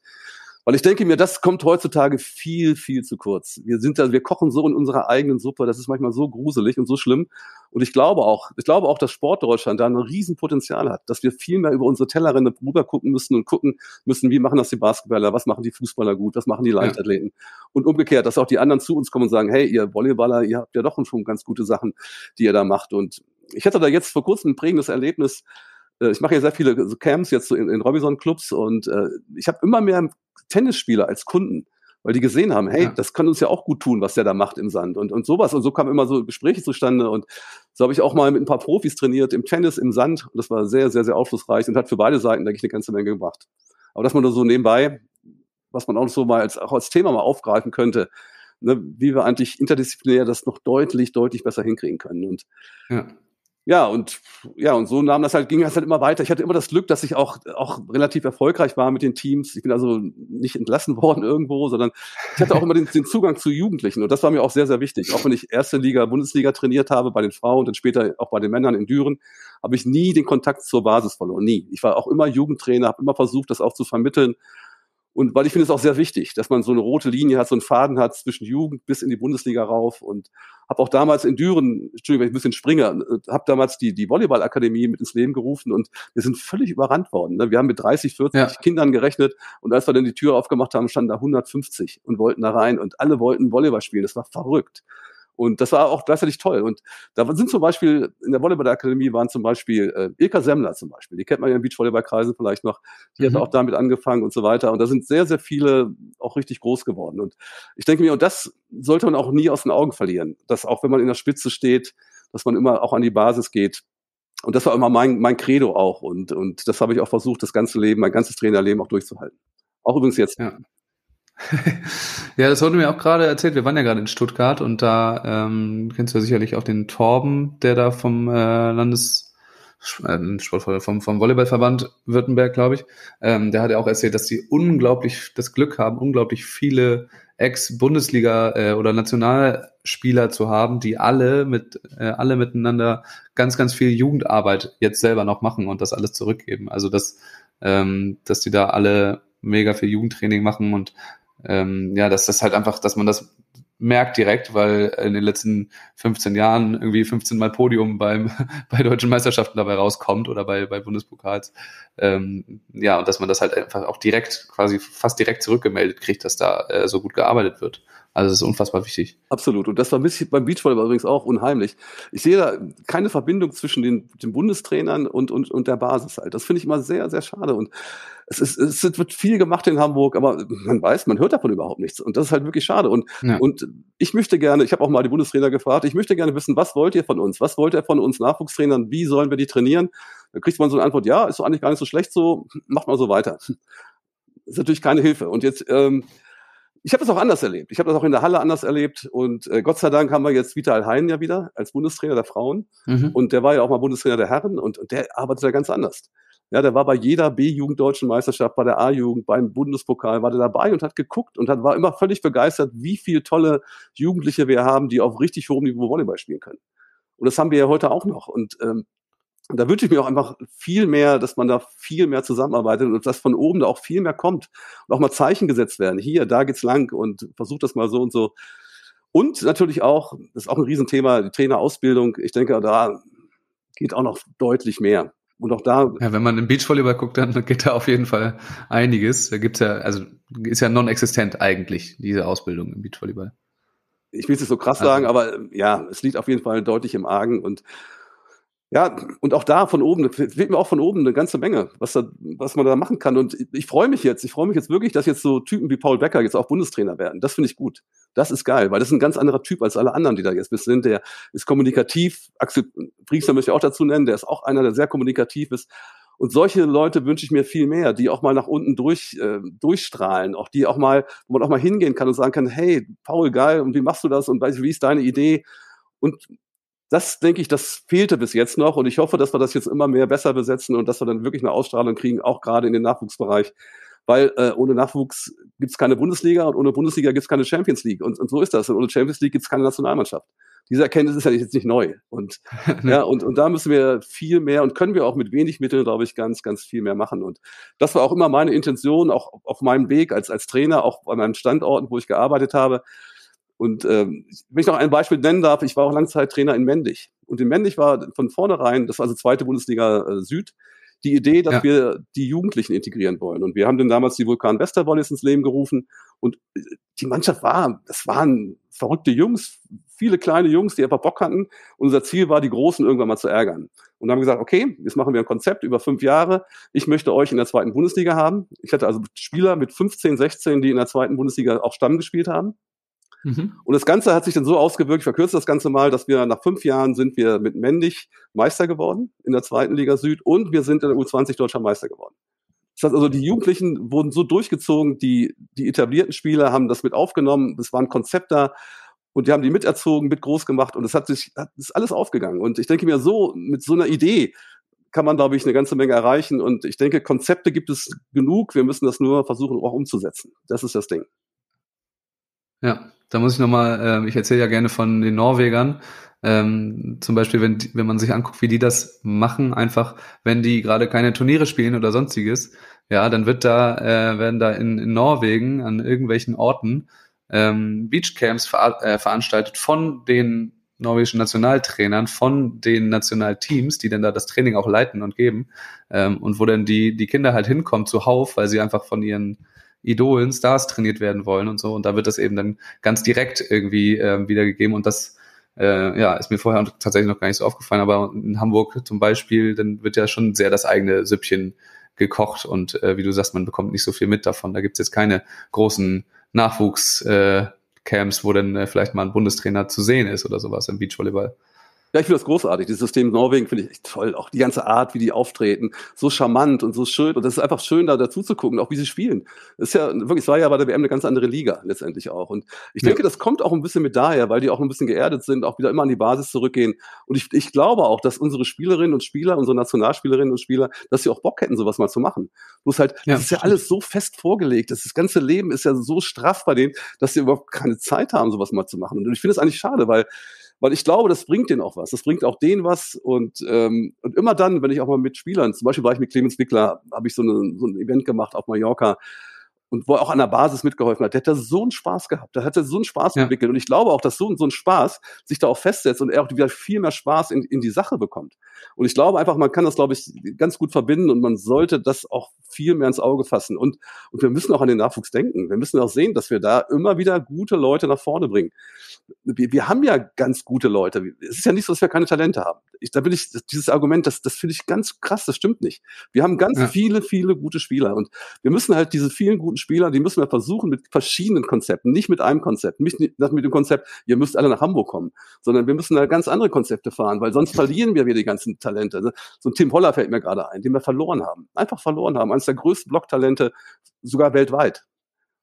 Weil ich denke mir, das kommt heutzutage viel, viel zu kurz. Wir sind da, wir kochen so in unserer eigenen Suppe, das ist manchmal so gruselig und so schlimm. Und ich glaube auch, ich glaube auch, dass Sportdeutschland da ein Riesenpotenzial hat, dass wir viel mehr über unsere Tellerrände rüber gucken müssen und gucken müssen, wie machen das die Basketballer, was machen die Fußballer gut, was machen die Leichtathleten. Und umgekehrt, dass auch die anderen zu uns kommen und sagen, hey, ihr Volleyballer, ihr habt ja doch schon ganz gute Sachen, die ihr da macht. Und ich hatte da jetzt vor kurzem ein prägendes Erlebnis. Äh, Ich mache ja sehr viele so Camps jetzt so in, in Robinson-Clubs und äh, ich habe immer mehr Tennisspieler als Kunden, weil die gesehen haben, hey, Ja. das kann uns ja auch gut tun, was der da macht im Sand und, und sowas. Und so kamen immer so Gespräche zustande und so habe ich auch mal mit ein paar Profis trainiert im Tennis, im Sand und das war sehr, sehr, sehr aufschlussreich und hat für beide Seiten, denke ich, eine ganze Menge gebracht. Aber dass man da so nebenbei, was man auch so mal als, auch als Thema mal aufgreifen könnte, ne, wie wir eigentlich interdisziplinär das noch deutlich, deutlich besser hinkriegen können. Und Ja. Ja, und ja, und so nahm das halt, ging das halt immer weiter. Ich hatte immer das Glück, dass ich auch, auch relativ erfolgreich war mit den Teams. Ich bin also nicht entlassen worden irgendwo, sondern ich hatte auch immer den, den Zugang zu Jugendlichen. Und das war mir auch sehr, sehr wichtig. Auch wenn ich erste Liga, Bundesliga trainiert habe bei den Frauen und dann später auch bei den Männern in Düren, habe ich nie den Kontakt zur Basis verloren. Nie. Ich war auch immer Jugendtrainer, habe immer versucht, das auch zu vermitteln. Und weil ich finde es auch sehr wichtig, dass man so eine rote Linie hat, so einen Faden hat zwischen Jugend bis in die Bundesliga rauf. Und habe auch damals in Düren, Entschuldigung, ich ein bisschen springe, habe damals die, die Volleyballakademie mit ins Leben gerufen und wir sind völlig überrannt worden. Ne? Wir haben mit 30, 40 Ja. Kindern gerechnet und als wir dann die Tür aufgemacht haben, standen da 150 und wollten da rein und alle wollten Volleyball spielen. Das war verrückt. Und das war auch gleichzeitig toll. Und da sind zum Beispiel, in der Volleyballakademie waren zum Beispiel äh, Ilka Semmler zum Beispiel, die kennt man ja in Beachvolleyballkreisen vielleicht noch, die Mhm. hat auch damit angefangen und so weiter. Und da sind sehr, sehr viele auch richtig groß geworden. Und ich denke mir, und das sollte man auch nie aus den Augen verlieren, dass auch wenn man in der Spitze steht, dass man immer auch an die Basis geht. Und das war immer mein, mein Credo auch. Und, und das habe ich auch versucht, das ganze Leben, mein ganzes Trainerleben auch durchzuhalten. Auch übrigens jetzt. Ja. Ja, das wurde mir auch gerade erzählt. Wir waren ja gerade in Stuttgart und da ähm, kennst du ja sicherlich auch den Torben, der da vom äh, Landes äh, Sportverband, vom, vom Volleyballverband Württemberg, glaube ich. Ähm, der hat ja auch erzählt, dass sie unglaublich das Glück haben, unglaublich viele Ex-Bundesliga äh, oder Nationalspieler zu haben, die alle mit äh, alle miteinander ganz, ganz viel Jugendarbeit jetzt selber noch machen und das alles zurückgeben. Also dass ähm, dass die da alle mega viel Jugendtraining machen und ähm, ja, dass das halt einfach, dass man das merkt direkt, weil in den letzten 15 Jahren irgendwie 15 Mal Podium beim bei deutschen Meisterschaften dabei rauskommt oder bei bei Bundespokals. Ähm, ja, und dass man das halt einfach auch direkt, quasi fast direkt zurückgemeldet kriegt, dass da äh, so gut gearbeitet wird. Also das ist unfassbar wichtig. Absolut. Und das war ein bisschen beim Beachvolleyball übrigens auch unheimlich. Ich sehe da keine Verbindung zwischen den, den Bundestrainern und, und, und der Basis halt. Das finde ich immer sehr, sehr schade. Und es, ist, es wird viel gemacht in Hamburg, aber man weiß, man hört davon überhaupt nichts. Und das ist halt wirklich schade. Und, ja. und ich möchte gerne, ich habe auch mal die Bundestrainer gefragt, ich möchte gerne wissen, was wollt ihr von uns? Was wollt ihr von uns Nachwuchstrainern? Wie sollen wir die trainieren? Da kriegt man so eine Antwort, ja, ist doch eigentlich gar nicht so schlecht so, macht mal so weiter. Das ist natürlich keine Hilfe. Und jetzt ähm, ich habe das auch anders erlebt. Ich habe das auch in der Halle anders erlebt. Und äh, Gott sei Dank haben wir jetzt Vital Hein ja wieder als Bundestrainer der Frauen. Mhm. Und der war ja auch mal Bundestrainer der Herren und, und der arbeitet ja ganz anders. Ja, der war bei jeder B-Jugend deutschen Meisterschaft, bei der A-Jugend, beim Bundespokal, war der dabei und hat geguckt und hat, war immer völlig begeistert, wie viele tolle Jugendliche wir haben, die auf richtig hohem Niveau Volleyball spielen können. Und das haben wir ja heute auch noch. Und ähm, und da wünsche ich mir auch einfach viel mehr, dass man da viel mehr zusammenarbeitet und dass von oben da auch viel mehr kommt und auch mal Zeichen gesetzt werden. Hier, da geht's lang und versucht das mal so und so. Und natürlich auch, das ist auch ein Riesenthema, die Trainerausbildung. Ich denke, da geht auch noch deutlich mehr. Und auch da. Ja, wenn man im Beachvolleyball guckt, dann geht da auf jeden Fall einiges. Da gibt's ja, also ist ja non-existent eigentlich, diese Ausbildung im Beachvolleyball. Ich will es nicht so krass also. sagen, aber ja, es liegt auf jeden Fall deutlich im Argen und ja, und auch da von oben, fehlt mir auch von oben eine ganze Menge, was, da, was man da machen kann. Und ich freue mich jetzt, ich freue mich jetzt wirklich, dass jetzt so Typen wie Paul Becker jetzt auch Bundestrainer werden. Das finde ich gut. Das ist geil, weil das ist ein ganz anderer Typ als alle anderen, die da jetzt sind. Der ist kommunikativ. Axel Priester möchte ich auch dazu nennen, der ist auch einer, der sehr kommunikativ ist. Und solche Leute wünsche ich mir viel mehr, die auch mal nach unten durch, äh, durchstrahlen, auch die auch mal, wo man auch mal hingehen kann und sagen kann, hey, Paul, geil, und wie machst du das und wie ist deine Idee? Und das denke ich, das fehlte bis jetzt noch und ich hoffe, dass wir das jetzt immer mehr besser besetzen und dass wir dann wirklich eine Ausstrahlung kriegen, auch gerade in den Nachwuchsbereich. Weil äh, ohne Nachwuchs gibt es keine Bundesliga und ohne Bundesliga gibt es keine Champions League. Und, und so ist das. Und ohne Champions League gibt es keine Nationalmannschaft. Diese Erkenntnis ist ja jetzt nicht neu. Und, ja, und, und da müssen wir viel mehr und können wir auch mit wenig Mitteln, glaube ich, ganz, ganz viel mehr machen. Und das war auch immer meine Intention, auch auf meinem Weg als, als Trainer, auch bei meinen Standorten, wo ich gearbeitet habe, und ähm, wenn ich noch ein Beispiel nennen darf, ich war auch Langzeittrainer in Mendig. Und in Mendig war von vornherein, das war also zweite Bundesliga äh, Süd, die Idee, dass ja. wir die Jugendlichen integrieren wollen. Und wir haben dann damals die Vulkan Westerwollis ins Leben gerufen. Und äh, die Mannschaft war, das waren verrückte Jungs, viele kleine Jungs, die einfach Bock hatten. Und unser Ziel war, die Großen irgendwann mal zu ärgern. Und dann haben wir gesagt, okay, jetzt machen wir ein Konzept über fünf Jahre. Ich möchte euch in der zweiten Bundesliga haben. Ich hatte also Spieler mit 15, 16, die in der zweiten Bundesliga auch Stamm gespielt haben. Mhm. Und das Ganze hat sich dann so ausgewirkt, ich verkürze das Ganze mal, dass wir nach fünf Jahren sind wir mit Mendig Meister geworden in der zweiten Liga Süd und wir sind in der U20 deutscher Meister geworden. Das heißt also, die Jugendlichen wurden so durchgezogen, die, die etablierten Spieler haben das mit aufgenommen, es war ein Konzept da und die haben die miterzogen, mit groß gemacht und es hat sich, hat, ist alles aufgegangen. Und ich denke mir so, mit so einer Idee kann man, glaube ich, eine ganze Menge erreichen und ich denke, Konzepte gibt es genug, wir müssen das nur versuchen auch umzusetzen. Das ist das Ding. Ja, da muss ich nochmal, äh, ich erzähle ja gerne von den Norwegern. Ähm, zum Beispiel, wenn, wenn man sich anguckt, wie die das machen, einfach, wenn die gerade keine Turniere spielen oder sonstiges, ja, dann wird da, äh, werden da in, in Norwegen an irgendwelchen Orten ähm, Beachcamps ver äh, veranstaltet von den norwegischen Nationaltrainern, von den Nationalteams, die dann da das Training auch leiten und geben, ähm, und wo dann die, die Kinder halt hinkommen zuhauf, weil sie einfach von ihren Idolen, Stars trainiert werden wollen und so. Und da wird das eben dann ganz direkt irgendwie äh, wiedergegeben. Und das äh, ja, ist mir vorher tatsächlich noch gar nicht so aufgefallen. Aber in Hamburg zum Beispiel, dann wird ja schon sehr das eigene Süppchen gekocht. Und äh, wie du sagst, man bekommt nicht so viel mit davon. Da gibt's jetzt keine großen Nachwuchs- äh, Camps, wo dann äh, vielleicht mal ein Bundestrainer zu sehen ist oder sowas im Beachvolleyball. Ja, ich finde das großartig. Dieses System Norwegen finde ich echt toll. Auch die ganze Art, wie die auftreten, so charmant und so schön. Und das ist einfach schön, da dazu zu gucken, auch wie sie spielen. Das ist ja wirklich, es war ja bei der WM eine ganz andere Liga letztendlich auch. Und ich denke, ja. das kommt auch ein bisschen mit daher, weil die auch ein bisschen geerdet sind, auch wieder immer an die Basis zurückgehen. Und ich, ich glaube auch, dass unsere Spielerinnen und Spieler, unsere Nationalspielerinnen und Spieler, dass sie auch Bock hätten, sowas mal zu machen. Bloß halt, ja, das ist ja alles so fest vorgelegt. Das, das ganze Leben ist ja so straff bei denen, dass sie überhaupt keine Zeit haben, sowas mal zu machen. Und ich finde es eigentlich schade, weil weil ich glaube, das bringt denen auch was. Das bringt auch denen was. Und, ähm, und immer dann, wenn ich auch mal mit Spielern, zum Beispiel war ich mit Clemens Wickler, habe ich so, eine, so ein Event gemacht auf Mallorca, und wo er auch an der Basis mitgeholfen hat, der hat da so einen Spaß gehabt, der hat da so einen Spaß ja. entwickelt. Und ich glaube auch, dass so, so ein Spaß sich da auch festsetzt und er auch wieder viel mehr Spaß in, in die Sache bekommt. Und ich glaube einfach, man kann das, glaube ich, ganz gut verbinden und man sollte das auch viel mehr ins Auge fassen. Und, und wir müssen auch an den Nachwuchs denken. Wir müssen auch sehen, dass wir da immer wieder gute Leute nach vorne bringen. Wir, wir haben ja ganz gute Leute. Es ist ja nicht so, dass wir keine Talente haben. Ich, da bin ich, dieses Argument, das, das finde ich ganz krass, das stimmt nicht. Wir haben ganz ja. viele, viele gute Spieler und wir müssen halt diese vielen guten Spieler, die müssen wir versuchen mit verschiedenen Konzepten, nicht mit einem Konzept, nicht mit dem Konzept, ihr müsst alle nach Hamburg kommen, sondern wir müssen da ganz andere Konzepte fahren, weil sonst verlieren wir wieder die ganzen Talente. Ne? So ein Tim Holler fällt mir gerade ein, den wir verloren haben. Einfach verloren haben. Eines der größten Blocktalente, sogar weltweit.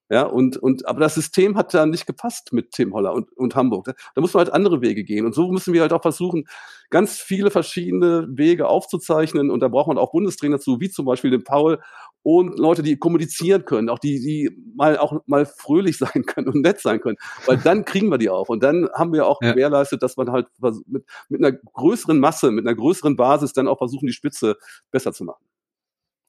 Ja, und, und, aber das System hat da nicht gepasst mit Tim Holler und, und Hamburg. Da, da muss man halt andere Wege gehen. Und so müssen wir halt auch versuchen, ganz viele verschiedene Wege aufzuzeichnen. Und da braucht man auch Bundestrainer zu, wie zum Beispiel den Paul und Leute, die kommunizieren können, auch die, die mal auch mal fröhlich sein können und nett sein können. Weil dann kriegen wir die auch. Und dann haben wir auch ja. gewährleistet, dass man halt mit, mit einer größeren Masse, mit einer größeren Basis dann auch versuchen, die Spitze besser zu machen.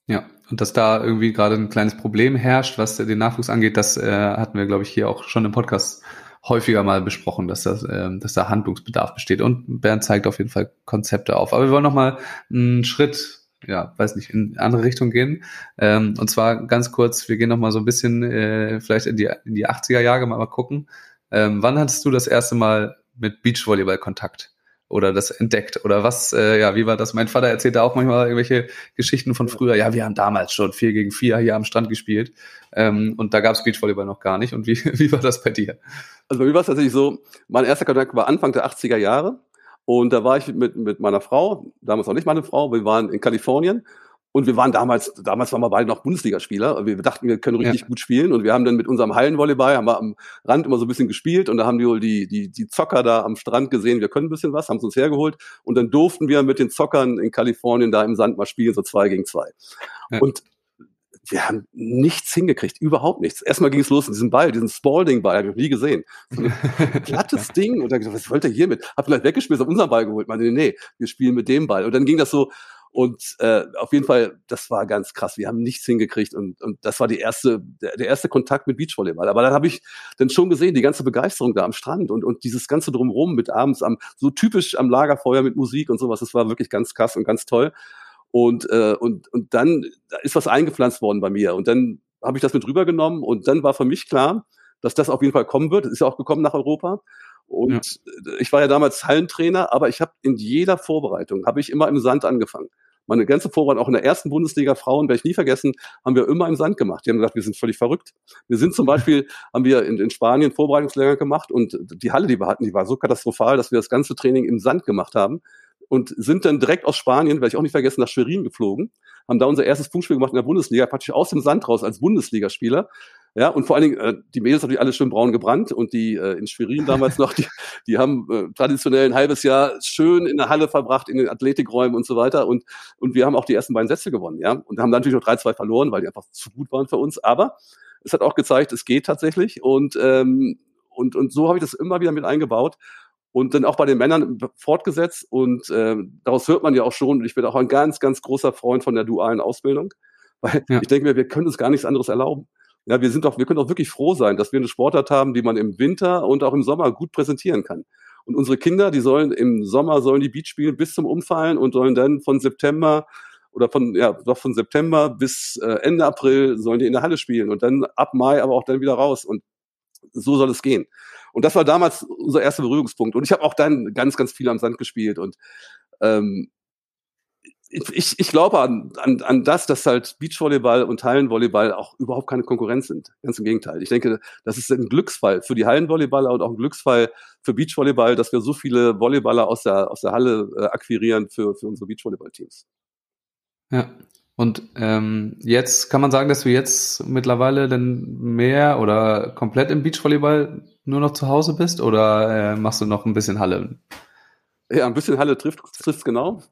Ja, und dass da irgendwie gerade ein kleines Problem herrscht, was den Nachwuchs angeht, das äh, hatten wir, glaube ich, hier auch schon im Podcast häufiger mal besprochen, dass, das, äh, dass da Handlungsbedarf besteht. Und Bernd zeigt auf jeden Fall Konzepte auf. Aber wir wollen noch mal einen Schritt, ja, weiß nicht, in andere Richtung gehen. Ähm, und zwar ganz kurz, wir gehen noch mal so ein bisschen äh, vielleicht in die, in die 80er Jahre mal, mal gucken. Ähm, wann hattest du das erste Mal mit Beachvolleyball Kontakt? Oder das entdeckt oder was, äh, ja, wie war das? Mein Vater erzählte auch manchmal irgendwelche Geschichten von früher. Ja, wir haben damals schon vier gegen vier hier am Strand gespielt ähm, und da gab es Beachvolleyball noch gar nicht. Und wie, wie war das bei dir? Also bei mir war es tatsächlich so, mein erster Kontakt war Anfang der 80er Jahre und da war ich mit, mit meiner Frau, damals auch nicht meine Frau, wir waren in Kalifornien und wir waren damals, damals waren wir beide noch Bundesligaspieler. Wir dachten, wir können richtig ja. gut spielen. Und wir haben dann mit unserem Hallenvolleyball, haben wir am Rand immer so ein bisschen gespielt. Und da haben die wohl die, die, die Zocker da am Strand gesehen, wir können ein bisschen was, haben es uns hergeholt. Und dann durften wir mit den Zockern in Kalifornien da im Sand mal spielen, so zwei gegen zwei. Ja. Und wir haben nichts hingekriegt, überhaupt nichts. Erstmal ging es los mit diesem Ball, diesen Spalding-Ball, habe ich nie gesehen. So ein glattes Ding. Und dann gesagt, was wollt ihr hier mit? Hab vielleicht weggeschmissen, auf unseren Ball geholt. Meine, nee, nee, wir spielen mit dem Ball. Und dann ging das so und äh, auf jeden Fall, das war ganz krass. Wir haben nichts hingekriegt und, und das war die erste, der, der erste Kontakt mit Beachvolleyball. Aber dann habe ich dann schon gesehen, die ganze Begeisterung da am Strand und, und dieses ganze drumherum mit abends am so typisch am Lagerfeuer mit Musik und sowas. Das war wirklich ganz krass und ganz toll. Und äh, und und dann da ist was eingepflanzt worden bei mir und dann habe ich das mit rübergenommen und dann war für mich klar, dass das auf jeden Fall kommen wird. Es ist ja auch gekommen nach Europa. Und ja. ich war ja damals Hallentrainer, aber ich habe in jeder Vorbereitung habe ich immer im Sand angefangen meine ganze Vorwahl, auch in der ersten Bundesliga Frauen, werde ich nie vergessen, haben wir immer im Sand gemacht. Die haben gesagt, wir sind völlig verrückt. Wir sind zum Beispiel, haben wir in, in Spanien Vorbereitungsläger gemacht und die Halle, die wir hatten, die war so katastrophal, dass wir das ganze Training im Sand gemacht haben und sind dann direkt aus Spanien, werde ich auch nicht vergessen, nach Schwerin geflogen, haben da unser erstes Punktspiel gemacht in der Bundesliga, praktisch aus dem Sand raus als Bundesligaspieler ja, und vor allen Dingen, äh, die Mädels natürlich alle schön braun gebrannt und die äh, in Schwerin damals noch, die, die haben äh, traditionell ein halbes Jahr schön in der Halle verbracht, in den Athletikräumen und so weiter. Und, und wir haben auch die ersten beiden Sätze gewonnen, ja. Und haben dann natürlich noch 3-2 verloren, weil die einfach zu gut waren für uns. Aber es hat auch gezeigt, es geht tatsächlich. Und, ähm, und, und so habe ich das immer wieder mit eingebaut und dann auch bei den Männern fortgesetzt. Und äh, daraus hört man ja auch schon, ich bin auch ein ganz, ganz großer Freund von der dualen Ausbildung, weil ja. ich denke mir, wir können uns gar nichts anderes erlauben. Ja, wir sind doch, wir können doch wirklich froh sein, dass wir eine Sportart haben, die man im Winter und auch im Sommer gut präsentieren kann. Und unsere Kinder, die sollen im Sommer sollen die Beach spielen bis zum Umfallen und sollen dann von September oder von ja doch von September bis äh, Ende April sollen die in der Halle spielen und dann ab Mai aber auch dann wieder raus und so soll es gehen. Und das war damals unser erster Berührungspunkt. Und ich habe auch dann ganz, ganz viel am Sand gespielt und ähm, ich, ich glaube an, an, an das, dass halt Beachvolleyball und Hallenvolleyball auch überhaupt keine Konkurrenz sind. Ganz im Gegenteil. Ich denke, das ist ein Glücksfall für die Hallenvolleyballer und auch ein Glücksfall für Beachvolleyball, dass wir so viele Volleyballer aus der, aus der Halle äh, akquirieren für, für unsere Beachvolleyball-Teams. Ja. Und ähm, jetzt kann man sagen, dass du jetzt mittlerweile dann mehr oder komplett im Beachvolleyball nur noch zu Hause bist oder äh, machst du noch ein bisschen Halle? Ja, ein bisschen Halle trifft trifft's genau.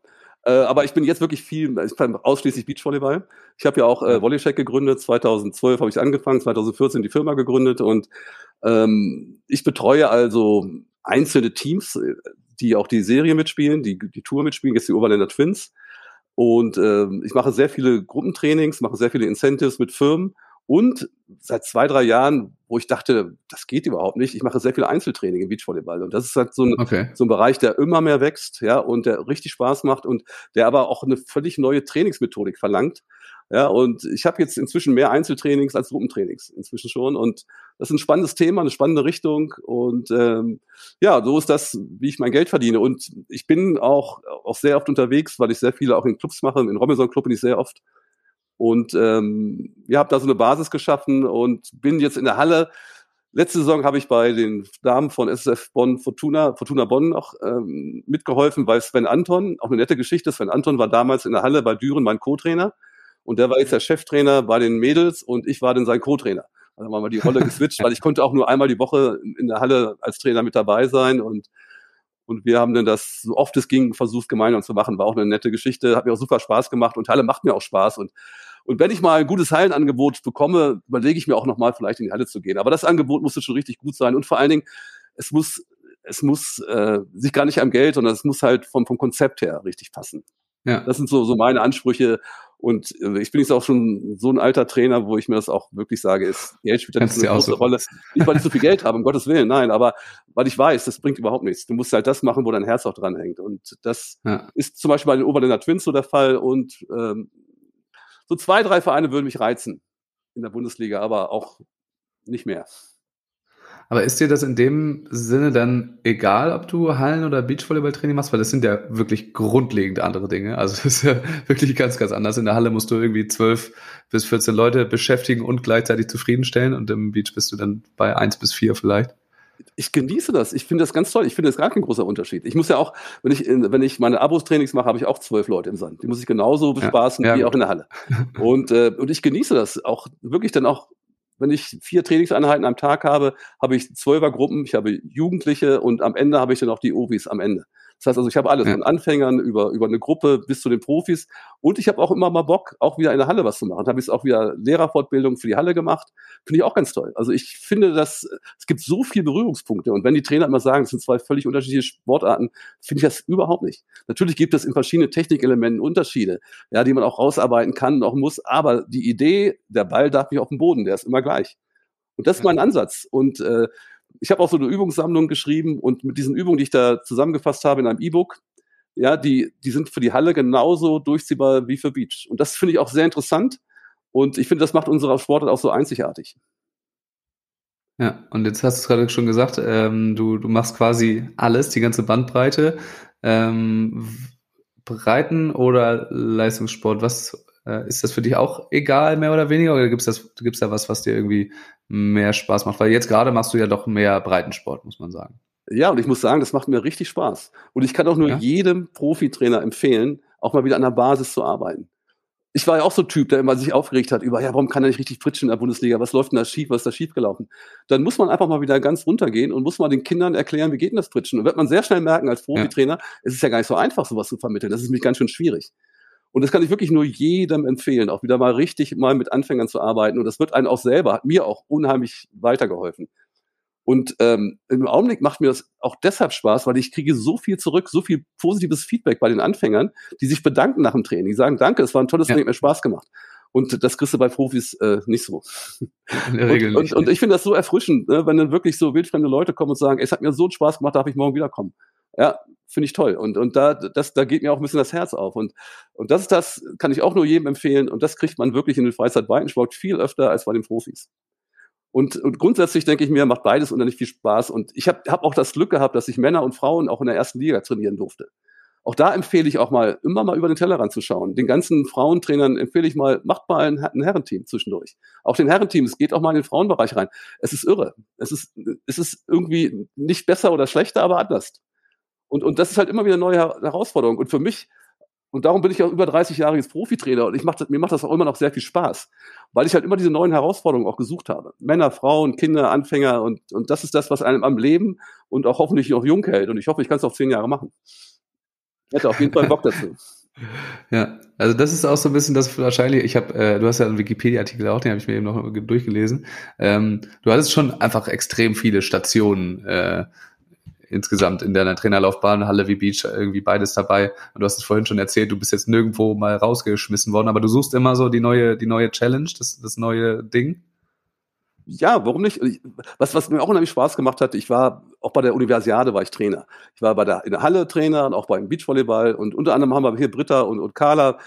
Äh, aber ich bin jetzt wirklich viel, ich bin ausschließlich Beachvolleyball. Ich habe ja auch äh, Volleycheck gegründet. 2012 habe ich angefangen, 2014 die Firma gegründet und ähm, ich betreue also einzelne Teams, äh, die auch die Serie mitspielen, die die Tour mitspielen, jetzt die Oberländer Twins. Und äh, ich mache sehr viele Gruppentrainings, mache sehr viele Incentives mit Firmen und seit zwei, drei Jahren, wo ich dachte, das geht überhaupt nicht, ich mache sehr viel Einzeltraining im Beachvolleyball. Und das ist halt so ein, okay. so ein Bereich, der immer mehr wächst, ja, und der richtig Spaß macht und der aber auch eine völlig neue Trainingsmethodik verlangt. Ja, und ich habe jetzt inzwischen mehr Einzeltrainings als Gruppentrainings inzwischen schon. Und das ist ein spannendes Thema, eine spannende Richtung. Und ähm, ja, so ist das, wie ich mein Geld verdiene. Und ich bin auch, auch sehr oft unterwegs, weil ich sehr viele auch in Clubs mache. In Robinson Club bin ich sehr oft. Und ähm, wir haben da so eine Basis geschaffen und bin jetzt in der Halle. Letzte Saison habe ich bei den Damen von SSF Bonn Fortuna, Fortuna Bonn auch ähm, mitgeholfen bei Sven Anton. Auch eine nette Geschichte. Sven Anton war damals in der Halle bei Düren mein Co-Trainer. Und der war jetzt der Cheftrainer bei den Mädels und ich war dann sein Co-Trainer. Also haben wir die Rolle geswitcht, weil ich konnte auch nur einmal die Woche in der Halle als Trainer mit dabei sein und und wir haben dann das, so oft es ging, versucht gemeinsam zu machen. War auch eine nette Geschichte, hat mir auch super Spaß gemacht und Halle macht mir auch Spaß. Und, und wenn ich mal ein gutes Hallenangebot bekomme, überlege ich mir auch nochmal, vielleicht in die Halle zu gehen. Aber das Angebot musste schon richtig gut sein. Und vor allen Dingen, es muss, es muss äh, sich gar nicht am Geld, sondern es muss halt vom, vom Konzept her richtig passen. Ja. Das sind so, so meine Ansprüche. Und äh, ich bin jetzt auch schon so ein alter Trainer, wo ich mir das auch wirklich sage, ist, Geld spielt da eine große Rolle. Nicht, weil ich so viel Geld habe, um Gottes Willen, nein, aber weil ich weiß, das bringt überhaupt nichts. Du musst halt das machen, wo dein Herz auch dran hängt. Und das ja. ist zum Beispiel bei den Oberländer Twins so der Fall. Und ähm, so zwei, drei Vereine würden mich reizen in der Bundesliga, aber auch nicht mehr. Aber ist dir das in dem Sinne dann egal, ob du Hallen- oder Beachvolleyball-Training machst? Weil das sind ja wirklich grundlegend andere Dinge. Also das ist ja wirklich ganz, ganz anders. In der Halle musst du irgendwie zwölf bis 14 Leute beschäftigen und gleichzeitig zufriedenstellen. Und im Beach bist du dann bei eins bis vier vielleicht. Ich genieße das. Ich finde das ganz toll. Ich finde das gar kein großer Unterschied. Ich muss ja auch, wenn ich, wenn ich meine Abos-Trainings mache, habe ich auch zwölf Leute im Sand. Die muss ich genauso bespaßen ja, ja, wie gut. auch in der Halle. Und, äh, und ich genieße das auch wirklich dann auch wenn ich vier Trainingseinheiten am Tag habe, habe ich Zwölfergruppen, ich habe Jugendliche und am Ende habe ich dann auch die Ovis am Ende. Das heißt also, ich habe alles, ja. von Anfängern über, über eine Gruppe bis zu den Profis. Und ich habe auch immer mal Bock, auch wieder in der Halle was zu machen. Habe ich auch wieder Lehrerfortbildung für die Halle gemacht. Finde ich auch ganz toll. Also ich finde, dass es gibt so viele Berührungspunkte. Und wenn die Trainer immer sagen, es sind zwei völlig unterschiedliche Sportarten, finde ich das überhaupt nicht. Natürlich gibt es in verschiedenen Technikelementen Unterschiede, ja, die man auch rausarbeiten kann und auch muss. Aber die Idee, der Ball darf nicht auf dem Boden, der ist immer gleich. Und das ist mein Ansatz. Und äh, ich habe auch so eine Übungssammlung geschrieben und mit diesen Übungen, die ich da zusammengefasst habe in einem E-Book, ja, die, die sind für die Halle genauso durchziehbar wie für Beach. Und das finde ich auch sehr interessant. Und ich finde, das macht unsere Sportart auch so einzigartig. Ja, und jetzt hast du es gerade schon gesagt, ähm, du, du machst quasi alles, die ganze Bandbreite. Ähm, Breiten oder Leistungssport, was äh, ist das für dich auch egal, mehr oder weniger? Oder gibt es gibt's da was, was dir irgendwie mehr Spaß macht? Weil jetzt gerade machst du ja doch mehr Breitensport, muss man sagen. Ja, und ich muss sagen, das macht mir richtig Spaß. Und ich kann auch nur ja? jedem Profitrainer empfehlen, auch mal wieder an der Basis zu arbeiten. Ich war ja auch so ein Typ, der immer sich aufgeregt hat über, ja, warum kann er nicht richtig fritschen in der Bundesliga? Was läuft denn da schief? Was ist da schief gelaufen? Dann muss man einfach mal wieder ganz runtergehen und muss mal den Kindern erklären, wie geht denn das Fritschen? Und wird man sehr schnell merken als Profitrainer, ja. es ist ja gar nicht so einfach, sowas zu vermitteln. Das ist nämlich ganz schön schwierig. Und das kann ich wirklich nur jedem empfehlen, auch wieder mal richtig mal mit Anfängern zu arbeiten. Und das wird einen auch selber, hat mir auch unheimlich weitergeholfen. Und ähm, im Augenblick macht mir das auch deshalb Spaß, weil ich kriege so viel zurück, so viel positives Feedback bei den Anfängern, die sich bedanken nach dem Training. Die sagen, danke, es war ein tolles ja. Training, hat mir Spaß gemacht. Und das kriegst du bei Profis äh, nicht so. In der Regel und, nicht. Und, und ich finde das so erfrischend, ne, wenn dann wirklich so wildfremde Leute kommen und sagen, es hat mir so einen Spaß gemacht, darf ich morgen wiederkommen. Ja, finde ich toll. Und, und da, das, da geht mir auch ein bisschen das Herz auf. Und, und das ist das, kann ich auch nur jedem empfehlen. Und das kriegt man wirklich in den Freizeitweitensport viel öfter als bei den Profis. Und, und grundsätzlich denke ich mir, macht beides unheimlich viel Spaß. Und ich habe hab auch das Glück gehabt, dass ich Männer und Frauen auch in der ersten Liga trainieren durfte. Auch da empfehle ich auch mal, immer mal über den Tellerrand zu schauen. Den ganzen Frauentrainern empfehle ich mal, macht mal ein, ein Herrenteam zwischendurch. Auch den Herrenteams, geht auch mal in den Frauenbereich rein. Es ist irre. Es ist, es ist irgendwie nicht besser oder schlechter, aber anders. Und, und das ist halt immer wieder eine neue Herausforderung. Und für mich, und darum bin ich ja über 30 Jahre jetzt Profitrainer und ich mach mir macht das auch immer noch sehr viel Spaß, weil ich halt immer diese neuen Herausforderungen auch gesucht habe. Männer, Frauen, Kinder, Anfänger und, und das ist das, was einem am Leben und auch hoffentlich noch jung hält. Und ich hoffe, ich kann es auch zehn Jahre machen. Ich hätte auf jeden Fall Bock dazu. Ja, also das ist auch so ein bisschen das wahrscheinlich, ich habe, äh, du hast ja einen Wikipedia-Artikel auch, den habe ich mir eben noch durchgelesen. Ähm, du hattest schon einfach extrem viele Stationen äh, insgesamt in deiner Trainerlaufbahn, Halle wie Beach, irgendwie beides dabei. Und du hast es vorhin schon erzählt, du bist jetzt nirgendwo mal rausgeschmissen worden, aber du suchst immer so die neue, die neue Challenge, das, das neue Ding. Ja, warum nicht? Was, was mir auch unheimlich Spaß gemacht hat, ich war auch bei der Universiade war ich Trainer. Ich war bei der, in der Halle Trainer und auch beim Beachvolleyball und unter anderem haben wir hier Britta und, und Carla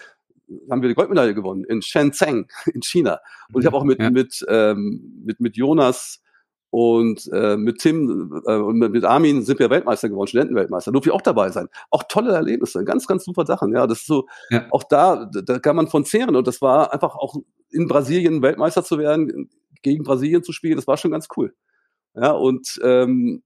haben wir die Goldmedaille gewonnen in Shenzhen in China. Und ich habe auch mit, ja. mit, ähm, mit, mit Jonas und äh, mit Tim äh, und mit Armin sind wir Weltmeister geworden, Studentenweltmeister. Durfte ich auch dabei sein. Auch tolle Erlebnisse, ganz, ganz super Sachen. Ja, das ist so, ja. auch da, da kann man von zehren. Und das war einfach auch in Brasilien Weltmeister zu werden, gegen Brasilien zu spielen, das war schon ganz cool. Ja, und ähm,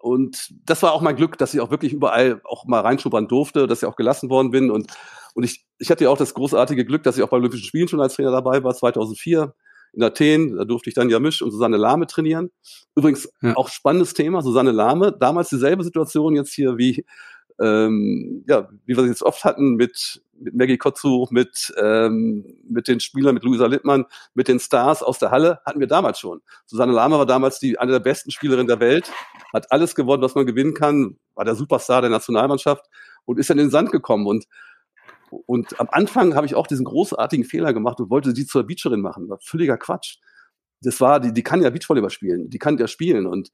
und das war auch mein Glück, dass ich auch wirklich überall auch mal reinschuppern durfte, dass ich auch gelassen worden bin. Und, und ich, ich hatte ja auch das großartige Glück, dass ich auch bei Olympischen Spielen schon als Trainer dabei war, 2004 in Athen, da durfte ich dann Jamisch und Susanne Lahme trainieren. Übrigens ja. auch spannendes Thema, Susanne Lahme, damals dieselbe Situation jetzt hier wie, ähm, ja, wie wir es jetzt oft hatten mit, mit Maggie Kotzu, mit, ähm, mit den Spielern, mit Luisa Lippmann, mit den Stars aus der Halle, hatten wir damals schon. Susanne Lahme war damals die, eine der besten Spielerinnen der Welt, hat alles gewonnen, was man gewinnen kann, war der Superstar der Nationalmannschaft und ist dann in den Sand gekommen und und am Anfang habe ich auch diesen großartigen Fehler gemacht und wollte sie zur Beacherin machen. War völliger Quatsch. Das war, die, die kann ja Beachvolleyball spielen, die kann ja spielen und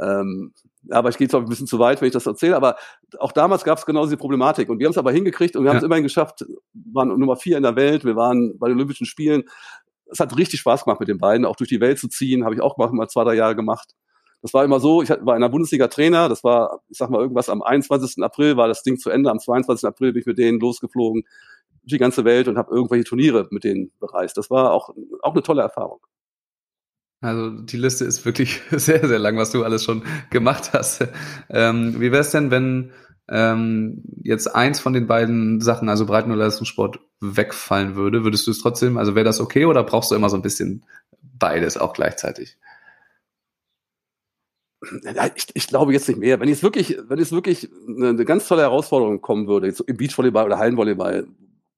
ähm, aber ich gehe jetzt auch ein bisschen zu weit, wenn ich das erzähle, aber auch damals gab es genau diese Problematik und wir haben es aber hingekriegt und wir ja. haben es immerhin geschafft, waren Nummer vier in der Welt, wir waren bei den Olympischen Spielen. Es hat richtig Spaß gemacht mit den beiden, auch durch die Welt zu ziehen, habe ich auch mal zwei, drei Jahre gemacht. Das war immer so, ich war in der Bundesliga Trainer, das war, ich sag mal, irgendwas am 21. April war das Ding zu Ende, am 22. April bin ich mit denen losgeflogen, die ganze Welt und habe irgendwelche Turniere mit denen bereist. Das war auch, auch eine tolle Erfahrung. Also die Liste ist wirklich sehr, sehr lang, was du alles schon gemacht hast. Ähm, wie wäre es denn, wenn ähm, jetzt eins von den beiden Sachen, also Breiten- oder Leistungssport, wegfallen würde? Würdest du es trotzdem, also wäre das okay oder brauchst du immer so ein bisschen beides auch gleichzeitig? Ich, ich glaube jetzt nicht mehr. Wenn jetzt wirklich, wenn es wirklich eine, eine ganz tolle Herausforderung kommen würde, jetzt im Beachvolleyball oder Hallenvolleyball,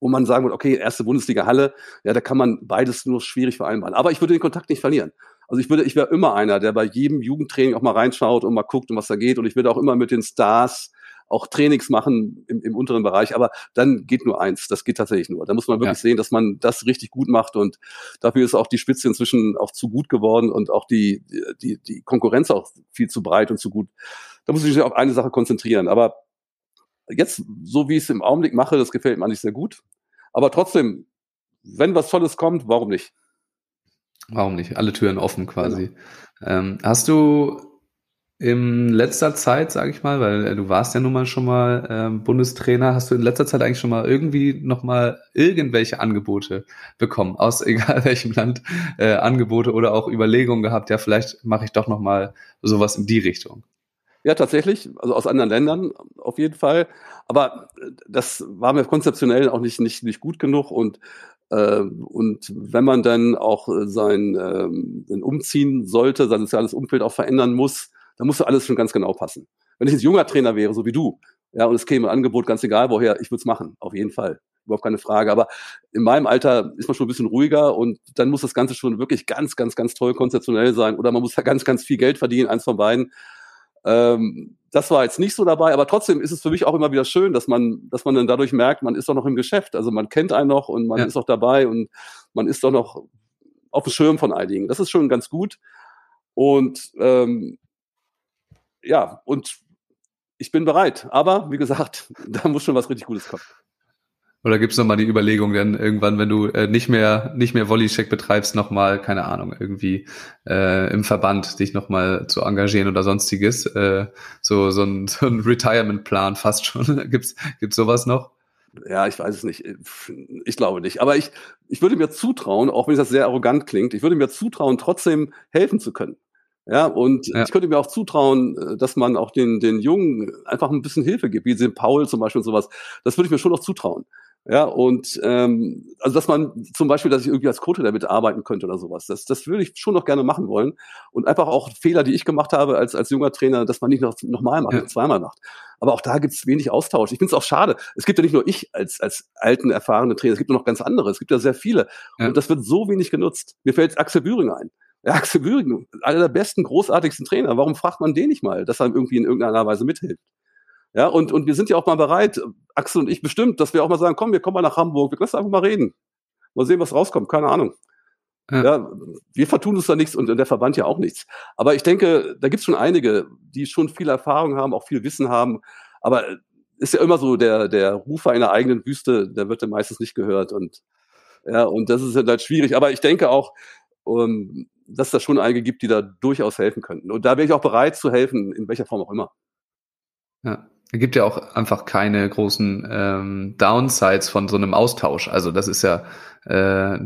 wo man sagen würde, okay, erste Bundesliga Halle, ja, da kann man beides nur schwierig vereinbaren. Aber ich würde den Kontakt nicht verlieren. Also ich würde, ich wäre immer einer, der bei jedem Jugendtraining auch mal reinschaut und mal guckt, um was da geht. Und ich würde auch immer mit den Stars auch Trainings machen im, im unteren Bereich, aber dann geht nur eins, das geht tatsächlich nur. Da muss man wirklich ja. sehen, dass man das richtig gut macht und dafür ist auch die Spitze inzwischen auch zu gut geworden und auch die, die, die Konkurrenz auch viel zu breit und zu gut. Da muss ich mich auf eine Sache konzentrieren. Aber jetzt, so wie ich es im Augenblick mache, das gefällt mir eigentlich sehr gut. Aber trotzdem, wenn was Tolles kommt, warum nicht? Warum nicht? Alle Türen offen quasi. Genau. Ähm, hast du in letzter Zeit, sage ich mal, weil äh, du warst ja nun mal schon mal ähm, Bundestrainer, hast du in letzter Zeit eigentlich schon mal irgendwie noch mal irgendwelche Angebote bekommen, aus egal welchem Land, äh, Angebote oder auch Überlegungen gehabt, ja, vielleicht mache ich doch noch mal sowas in die Richtung. Ja, tatsächlich, also aus anderen Ländern auf jeden Fall. Aber äh, das war mir konzeptionell auch nicht, nicht, nicht gut genug und äh, und wenn man dann auch sein, ähm, sein Umziehen sollte, sein soziales Umfeld auch verändern muss, da musste alles schon ganz genau passen. Wenn ich jetzt junger Trainer wäre, so wie du, ja, und es käme ein Angebot, ganz egal woher, ich würde es machen, auf jeden Fall. Überhaupt keine Frage. Aber in meinem Alter ist man schon ein bisschen ruhiger und dann muss das Ganze schon wirklich ganz, ganz, ganz toll konzeptionell sein. Oder man muss da ganz, ganz viel Geld verdienen, eins von beiden. Ähm, das war jetzt nicht so dabei, aber trotzdem ist es für mich auch immer wieder schön, dass man, dass man dann dadurch merkt, man ist doch noch im Geschäft. Also man kennt einen noch und man ja. ist auch dabei und man ist doch noch auf dem Schirm von einigen. Das ist schon ganz gut. Und ähm, ja, und ich bin bereit. Aber wie gesagt, da muss schon was richtig Gutes kommen. Oder gibt's noch mal die Überlegung, dann irgendwann, wenn du äh, nicht mehr nicht mehr Volley-Check betreibst, noch mal keine Ahnung irgendwie äh, im Verband dich noch mal zu engagieren oder sonstiges, äh, so so ein, so ein Retirement-Plan fast schon. gibt's gibt's sowas noch? Ja, ich weiß es nicht. Ich glaube nicht. Aber ich ich würde mir zutrauen, auch wenn das sehr arrogant klingt, ich würde mir zutrauen, trotzdem helfen zu können. Ja, und ja. ich könnte mir auch zutrauen, äh, dass man auch den, den Jungen einfach ein bisschen Hilfe gibt, wie den Paul zum Beispiel und sowas. Das würde ich mir schon noch zutrauen. Ja, und ähm, also dass man zum Beispiel, dass ich irgendwie als Coach damit arbeiten könnte oder sowas, das, das würde ich schon noch gerne machen wollen. Und einfach auch Fehler, die ich gemacht habe als, als junger Trainer, dass man nicht noch, noch mal macht, ja. zweimal macht. Aber auch da gibt es wenig Austausch. Ich finde es auch schade. Es gibt ja nicht nur ich als, als alten, erfahrene Trainer, es gibt noch ganz andere. Es gibt ja sehr viele. Ja. Und das wird so wenig genutzt. Mir fällt Axel Bühring ein Ja, Axel Büring, einer der besten, großartigsten Trainer. Warum fragt man den nicht mal, dass er irgendwie in irgendeiner Weise mithilft? Ja, und, und wir sind ja auch mal bereit, Axel und ich bestimmt, dass wir auch mal sagen, komm, wir kommen mal nach Hamburg, wir lassen einfach mal reden. Mal sehen, was rauskommt, keine Ahnung. Ja. ja. wir vertun uns da nichts und der Verband ja auch nichts. Aber ich denke, da gibt es schon einige, die schon viel Erfahrung haben, auch viel Wissen haben. Aber ist ja immer so, der, der Rufer einer eigenen Wüste, der wird dann meistens nicht gehört. Und ja, und das ist halt schwierig. Aber ich denke auch, um, ähm, dass es da schon einige gibt, die da durchaus helfen könnten. Und da wäre ich auch bereit zu helfen, in welcher Form auch immer. Ja. Es gibt ja auch einfach keine großen ähm, Downsides von so einem Austausch. Also das ist ja, äh,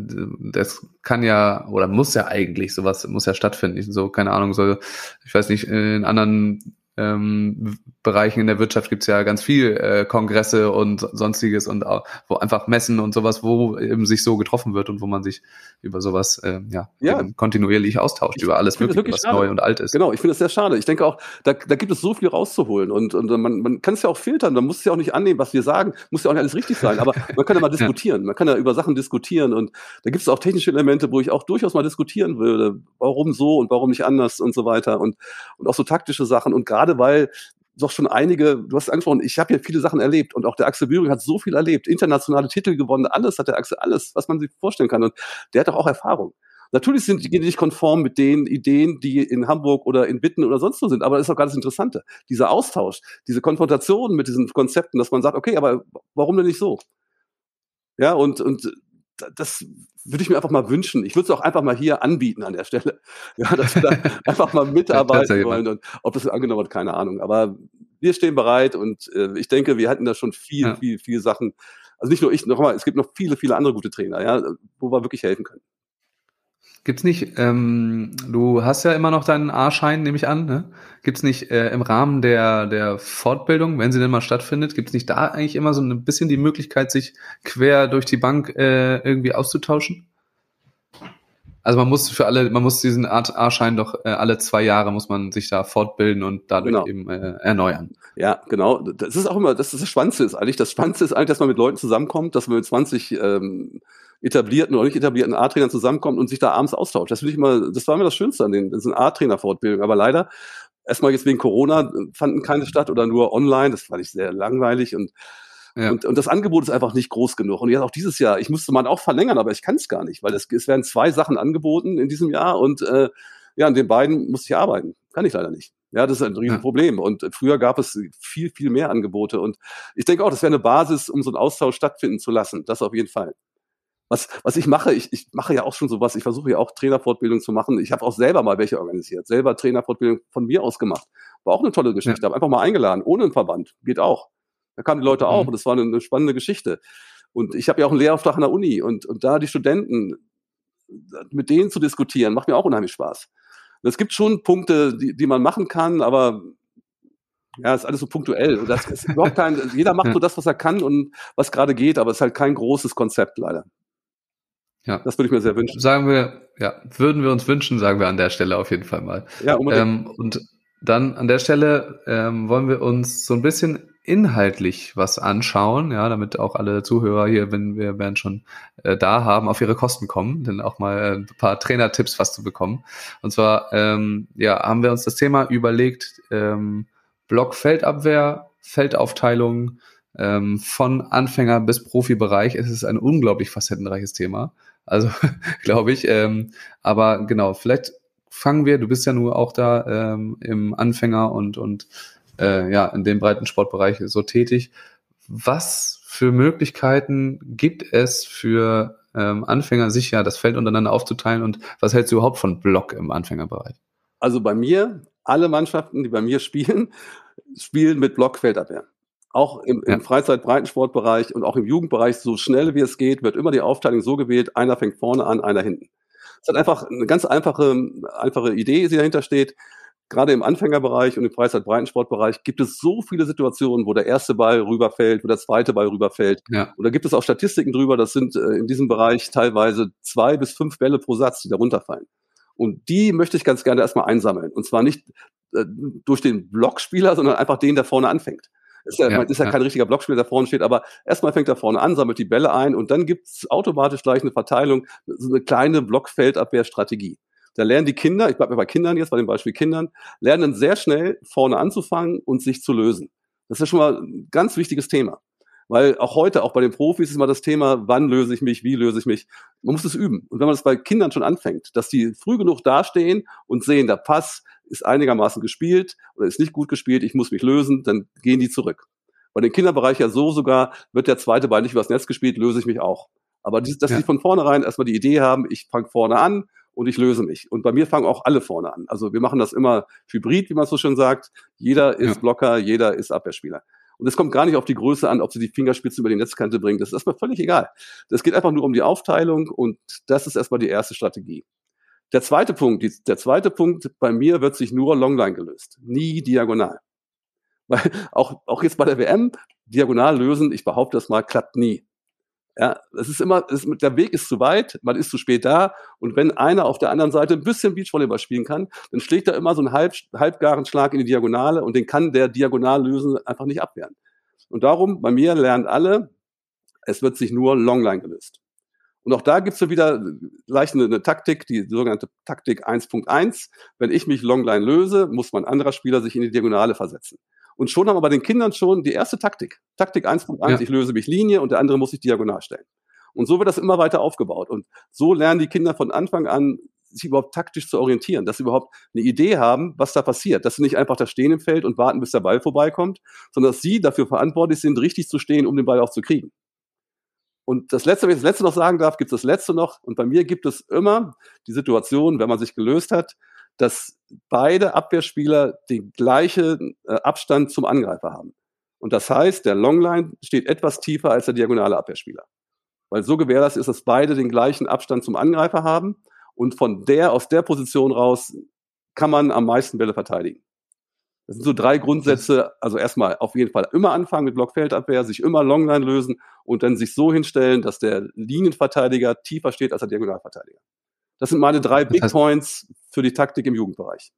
das kann ja oder muss ja eigentlich sowas muss ja stattfinden. So keine Ahnung, so ich weiß nicht in anderen ähm, Bereichen in der Wirtschaft gibt's ja ganz viel äh, Kongresse und sonstiges und auch, wo einfach Messen und sowas, wo eben sich so getroffen wird und wo man sich über sowas äh, ja, ja. kontinuierlich austauscht, über alles Mögliche, was schade. neu und alt ist. Genau, ich finde das sehr schade. Ich denke auch, da, da gibt es so viel rauszuholen und, und man, man kann es ja auch filtern, man muss es ja auch nicht annehmen, was wir sagen, muss ja auch nicht alles richtig sein, aber man kann ja mal diskutieren, ja. man kann ja über Sachen diskutieren und da gibt es auch technische Elemente, wo ich auch durchaus mal diskutieren würde, warum so und warum nicht anders und so weiter und, und auch so taktische Sachen und gerade weil doch schon einige, du hast angesprochen, ich habe ja viele Sachen erlebt und auch der Axel Bühring hat so viel erlebt, internationale Titel gewonnen, alles hat der Axel, alles, was man sich vorstellen kann und der hat doch auch Erfahrung. Natürlich sind die nicht konform mit den Ideen, die in Hamburg oder in Bitten oder sonst wo sind, aber das ist auch ganz Interessante. Dieser Austausch, diese Konfrontation mit diesen Konzepten, dass man sagt, okay, aber warum denn nicht so? Ja, und, und das würde ich mir einfach mal wünschen. Ich würde es auch einfach mal hier anbieten an der Stelle. Ja, dass wir da einfach mal mitarbeiten wollen. Und ob das angenommen wird, keine Ahnung. Aber wir stehen bereit und äh, ich denke, wir hatten da schon viel, ja. viel, viele Sachen. Also nicht nur ich, nochmal, es gibt noch viele, viele andere gute Trainer, ja, wo wir wirklich helfen können. Gibt's nicht, ähm, du hast ja immer noch deinen A-Schein, nehme ich an, ne? Gibt's nicht äh, im Rahmen der, der Fortbildung, wenn sie denn mal stattfindet, gibt's nicht da eigentlich immer so ein bisschen die Möglichkeit, sich quer durch die Bank äh, irgendwie auszutauschen? Also man muss für alle, man muss diesen A-Schein doch äh, alle zwei Jahre muss man sich da fortbilden und dadurch genau. eben äh, erneuern. Ja, genau. Das ist auch immer, das ist das Spannendste ist eigentlich. Das Spannendste ist eigentlich, dass man mit Leuten zusammenkommt, dass man mit 20 ähm, etablierten oder nicht etablierten A-Trainern zusammenkommt und sich da abends austauscht. Das will ich immer, das war immer das Schönste an den, das sind A-Trainer-Fortbildungen. Aber leider, erstmal jetzt wegen Corona fanden keine statt oder nur online. Das fand ich sehr langweilig und ja. Und, und das Angebot ist einfach nicht groß genug. Und jetzt auch dieses Jahr, ich musste mal auch verlängern, aber ich kann es gar nicht, weil es, es werden zwei Sachen angeboten in diesem Jahr und äh, ja, an den beiden muss ich arbeiten. Kann ich leider nicht. Ja, das ist ein Riesenproblem. Und früher gab es viel, viel mehr Angebote. Und ich denke auch, das wäre eine Basis, um so einen Austausch stattfinden zu lassen. Das auf jeden Fall was, was ich mache, ich, ich mache ja auch schon sowas, ich versuche ja auch Trainerfortbildung zu machen. Ich habe auch selber mal welche organisiert, selber Trainerfortbildung von mir aus gemacht. War auch eine tolle Geschichte, ja. habe einfach mal eingeladen, ohne einen Verband, geht auch. Da kamen die Leute auch mhm. und das war eine, eine spannende Geschichte. Und ich habe ja auch einen Lehrauftrag an der Uni und, und da die Studenten, mit denen zu diskutieren, macht mir auch unheimlich Spaß. Und es gibt schon Punkte, die, die man machen kann, aber ja, ist alles so punktuell. Das ist überhaupt kein, jeder macht so das, was er kann und was gerade geht, aber es ist halt kein großes Konzept leider. Ja. Das würde ich mir sehr wünschen. Sagen wir, ja, würden wir uns wünschen, sagen wir an der Stelle auf jeden Fall mal. Ja, unbedingt. Ähm, und dann an der Stelle ähm, wollen wir uns so ein bisschen inhaltlich was anschauen, ja, damit auch alle Zuhörer hier, wenn wir werden schon äh, da haben, auf ihre Kosten kommen, denn auch mal ein paar Trainertipps was zu bekommen. Und zwar, ähm, ja, haben wir uns das Thema überlegt, ähm, Block-Feldabwehr, Feldaufteilung, ähm, von Anfänger bis Profibereich. Es ist ein unglaublich facettenreiches Thema. Also glaube ich. Ähm, aber genau, vielleicht fangen wir, du bist ja nur auch da ähm, im Anfänger und, und äh, ja, in dem breiten Sportbereich so tätig. Was für Möglichkeiten gibt es für ähm, Anfänger, sich ja das Feld untereinander aufzuteilen und was hältst du überhaupt von Block im Anfängerbereich? Also bei mir, alle Mannschaften, die bei mir spielen, spielen mit Blockfeldabwehr auch im, im ja. Freizeit-Breitensportbereich und auch im Jugendbereich, so schnell wie es geht, wird immer die Aufteilung so gewählt, einer fängt vorne an, einer hinten. Es hat einfach eine ganz einfache, einfache Idee, die dahinter steht. Gerade im Anfängerbereich und im Freizeit-Breitensportbereich gibt es so viele Situationen, wo der erste Ball rüberfällt, wo der zweite Ball rüberfällt. Ja. Und da gibt es auch Statistiken drüber, das sind äh, in diesem Bereich teilweise zwei bis fünf Bälle pro Satz, die da runterfallen. Und die möchte ich ganz gerne erstmal einsammeln. Und zwar nicht äh, durch den Blockspieler, sondern einfach den, der vorne anfängt. Ist ja, ja, ist ja, ja kein richtiger Blockspieler, der vorne steht, aber erstmal fängt er vorne an, sammelt die Bälle ein und dann gibt's automatisch gleich eine Verteilung, so eine kleine Blockfeldabwehrstrategie. Da lernen die Kinder, ich bleibe bei Kindern jetzt, bei dem Beispiel Kindern, lernen sehr schnell vorne anzufangen und sich zu lösen. Das ist schon mal ein ganz wichtiges Thema. Weil auch heute, auch bei den Profis, ist immer das Thema, wann löse ich mich, wie löse ich mich. Man muss es üben. Und wenn man das bei Kindern schon anfängt, dass die früh genug dastehen und sehen, der Pass ist einigermaßen gespielt oder ist nicht gut gespielt, ich muss mich lösen, dann gehen die zurück. Bei den Kinderbereich ja so sogar, wird der zweite Ball nicht übers Netz gespielt, löse ich mich auch. Aber dass ja. die von vornherein erstmal die Idee haben, ich fange vorne an und ich löse mich. Und bei mir fangen auch alle vorne an. Also wir machen das immer hybrid, wie man so schön sagt. Jeder ist ja. Blocker, jeder ist Abwehrspieler. Und es kommt gar nicht auf die Größe an, ob sie die Fingerspitze über die Netzkante bringen. Das ist erstmal völlig egal. Es geht einfach nur um die Aufteilung und das ist erstmal die erste Strategie. Der zweite Punkt, die, der zweite Punkt, bei mir wird sich nur Longline gelöst, nie diagonal. Weil auch, auch jetzt bei der WM, diagonal lösen, ich behaupte das mal, klappt nie. Ja, es ist immer, es, der Weg ist zu weit, man ist zu spät da und wenn einer auf der anderen Seite ein bisschen Beachvolleyball spielen kann, dann schlägt er immer so einen halb, halbgaren Schlag in die Diagonale und den kann der diagonal lösen einfach nicht abwehren. Und darum, bei mir lernen alle, es wird sich nur Longline gelöst. Und auch da gibt's so wieder leicht eine, eine Taktik, die sogenannte Taktik 1.1. Wenn ich mich Longline löse, muss mein anderer Spieler sich in die Diagonale versetzen. Und schon haben wir bei den Kindern schon die erste Taktik. Taktik 1.1, ja. ich löse mich Linie und der andere muss sich diagonal stellen. Und so wird das immer weiter aufgebaut. Und so lernen die Kinder von Anfang an, sich überhaupt taktisch zu orientieren, dass sie überhaupt eine Idee haben, was da passiert. Dass sie nicht einfach da stehen im Feld und warten, bis der Ball vorbeikommt, sondern dass sie dafür verantwortlich sind, richtig zu stehen, um den Ball auch zu kriegen. Und das Letzte, wenn ich das Letzte noch sagen darf, gibt es das Letzte noch. Und bei mir gibt es immer die Situation, wenn man sich gelöst hat, dass beide Abwehrspieler den gleichen äh, Abstand zum Angreifer haben. Und das heißt, der Longline steht etwas tiefer als der diagonale Abwehrspieler. Weil so gewährleistet ist, dass beide den gleichen Abstand zum Angreifer haben. Und von der, aus der Position raus kann man am meisten Bälle verteidigen. Das sind so drei Grundsätze. Also erstmal auf jeden Fall immer anfangen mit Blockfeldabwehr, sich immer Longline lösen und dann sich so hinstellen, dass der Linienverteidiger tiefer steht als der Diagonalverteidiger. Das sind meine drei Big heißt, Points für die Taktik im Jugendbereich.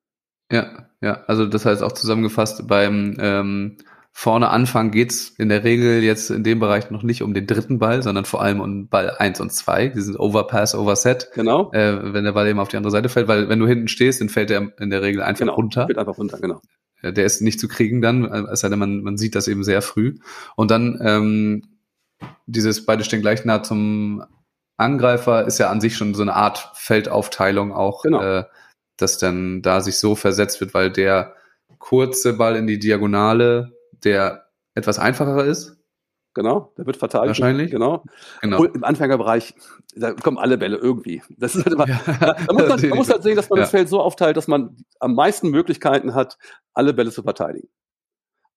Ja, ja, also das heißt auch zusammengefasst, beim ähm, vorne Anfang geht's in der Regel jetzt in dem Bereich noch nicht um den dritten Ball, sondern vor allem um Ball eins und zwei. Die sind Overpass, Overset. Genau. Äh, wenn der Ball eben auf die andere Seite fällt, weil wenn du hinten stehst, dann fällt er in der Regel einfach genau, runter. Fällt einfach runter, genau. Der ist nicht zu kriegen dann, es sei denn, man, man sieht das eben sehr früh. Und dann ähm, dieses beide stehen gleich nah zum Angreifer ist ja an sich schon so eine Art Feldaufteilung auch, genau. äh, dass dann da sich so versetzt wird, weil der kurze Ball in die Diagonale, der etwas einfacher ist. Genau, der wird verteidigt. Wahrscheinlich. Genau. genau. Und Im Anfängerbereich, da kommen alle Bälle irgendwie. Das ist halt immer, ja. man, muss halt, man muss halt sehen, dass man ja. das Feld so aufteilt, dass man am meisten Möglichkeiten hat, alle Bälle zu verteidigen.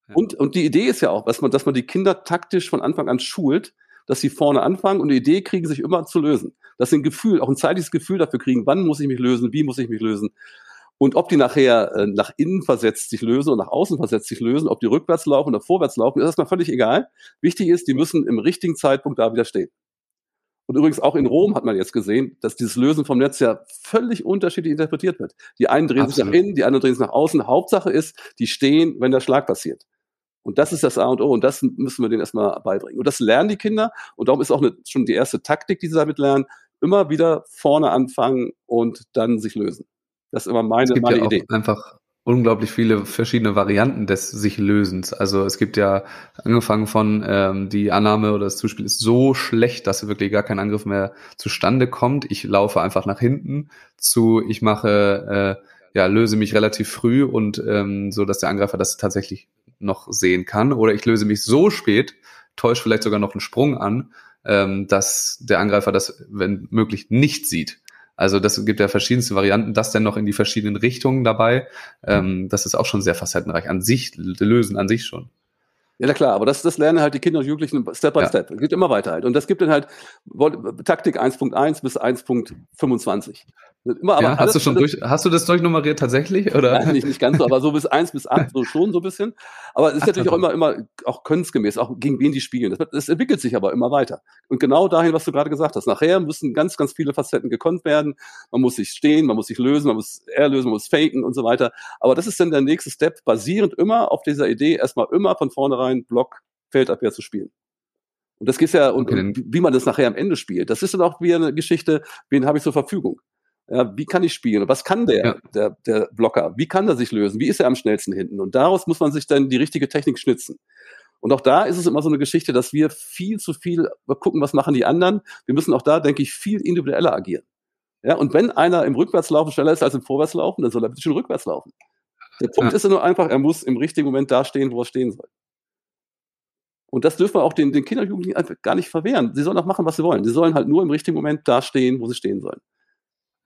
Ja. Und, und die Idee ist ja auch, dass man, dass man die Kinder taktisch von Anfang an schult, dass sie vorne anfangen und eine Idee kriegen, sich immer zu lösen. Dass sie ein Gefühl, auch ein zeitliches Gefühl dafür kriegen, wann muss ich mich lösen, wie muss ich mich lösen. Und ob die nachher äh, nach innen versetzt sich lösen und nach außen versetzt sich lösen, ob die rückwärts laufen oder vorwärts laufen, ist erstmal völlig egal. Wichtig ist, die müssen im richtigen Zeitpunkt da wieder stehen. Und übrigens auch in Rom hat man jetzt gesehen, dass dieses Lösen vom Netz ja völlig unterschiedlich interpretiert wird. Die einen drehen Absolut. sich nach innen, die anderen drehen sich nach außen. Hauptsache ist, die stehen, wenn der Schlag passiert. Und das ist das A und O und das müssen wir denen erstmal beibringen. Und das lernen die Kinder und darum ist auch eine, schon die erste Taktik, die sie damit lernen, immer wieder vorne anfangen und dann sich lösen. Das ist immer meine, es gibt meine ja Idee. Einfach unglaublich viele verschiedene Varianten des sich Lösens. Also es gibt ja angefangen von ähm, die Annahme oder das Zuspiel ist so schlecht, dass wirklich gar kein Angriff mehr zustande kommt. Ich laufe einfach nach hinten zu, ich mache äh, ja löse mich relativ früh und ähm, so, dass der Angreifer das tatsächlich noch sehen kann. Oder ich löse mich so spät, täusche vielleicht sogar noch einen Sprung an, ähm, dass der Angreifer das, wenn möglich, nicht sieht. Also das gibt ja verschiedenste Varianten, das dann noch in die verschiedenen Richtungen dabei. Ähm, das ist auch schon sehr facettenreich. An sich, lösen an sich schon. Ja, klar, aber das, das lernen halt die Kinder und Jugendlichen Step by ja. Step. Es geht immer weiter halt. Und das gibt dann halt Taktik 1.1 bis 1.25. Immer, aber ja, hast du schon durch, hast du das durchnummeriert tatsächlich? Oder? Nein, nicht, nicht ganz so, aber so bis 1 bis 8 so schon so ein bisschen. Aber es ist Ach, natürlich auch immer, immer auch könnensgemäß, auch gegen wen die spielen. Das, das, entwickelt sich aber immer weiter. Und genau dahin, was du gerade gesagt hast. Nachher müssen ganz, ganz viele Facetten gekonnt werden. Man muss sich stehen, man muss sich lösen, man muss erlösen, man muss faken und so weiter. Aber das ist dann der nächste Step, basierend immer auf dieser Idee, erstmal immer von vornherein Block, Feldabwehr zu spielen. Und das geht ja, und, okay. und wie man das nachher am Ende spielt, das ist dann auch wieder eine Geschichte, wen habe ich zur Verfügung. Ja, wie kann ich spielen? Was kann der, Ja. der, der Blocker? Wie kann er sich lösen? Wie ist er am schnellsten hinten? Und daraus muss man sich dann die richtige Technik schnitzen. Und auch da ist es immer so eine Geschichte, dass wir viel zu viel gucken, was machen die anderen. Wir müssen auch da, denke ich, viel individueller agieren. Ja, und wenn einer im Rückwärtslaufen schneller ist als im Vorwärtslaufen, dann soll er bitte schön rückwärts laufen. Der Punkt Ja. ist ja nur einfach, er muss im richtigen Moment da stehen, wo er stehen soll. Und das dürfen wir auch den, den Kindern und Jugendlichen einfach gar nicht verwehren. Sie sollen auch machen, was sie wollen. Sie sollen halt nur im richtigen Moment da stehen, wo sie stehen sollen.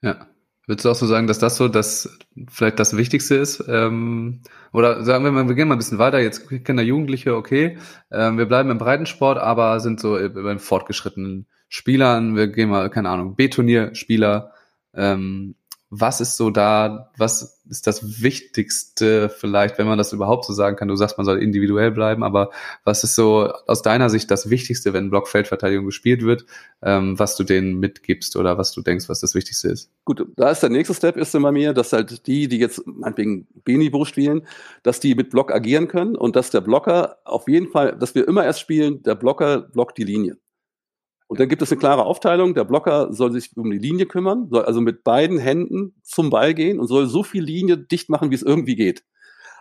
Ja. Würdest du auch so sagen, dass das so das vielleicht das Wichtigste ist? Ähm, oder sagen wir mal, wir gehen mal ein bisschen weiter. Jetzt Kinder, Jugendliche, okay. Ähm, wir bleiben im Breitensport, aber sind so bei fortgeschrittenen Spielern. Wir gehen mal, keine Ahnung, B-Turnierspieler. Ähm, was ist so da, was ist das Wichtigste vielleicht, wenn man das überhaupt so sagen kann? Du sagst, man soll individuell bleiben, aber was ist so aus deiner Sicht das Wichtigste, wenn Blockfeldverteidigung gespielt wird, ähm, was du denen mitgibst oder was du denkst, was das Wichtigste ist? Gut, da ist der nächste Step ist bei mir, dass halt die, die jetzt meinetwegen B-Niveau spielen, dass die mit Block agieren können und dass der Blocker auf jeden Fall, dass wir immer erst spielen, der Blocker blockt die Linie. Und dann gibt es eine klare Aufteilung. Der Blocker soll sich um die Linie kümmern, soll also mit beiden Händen zum Ball gehen und soll so viel Linie dicht machen, wie es irgendwie geht.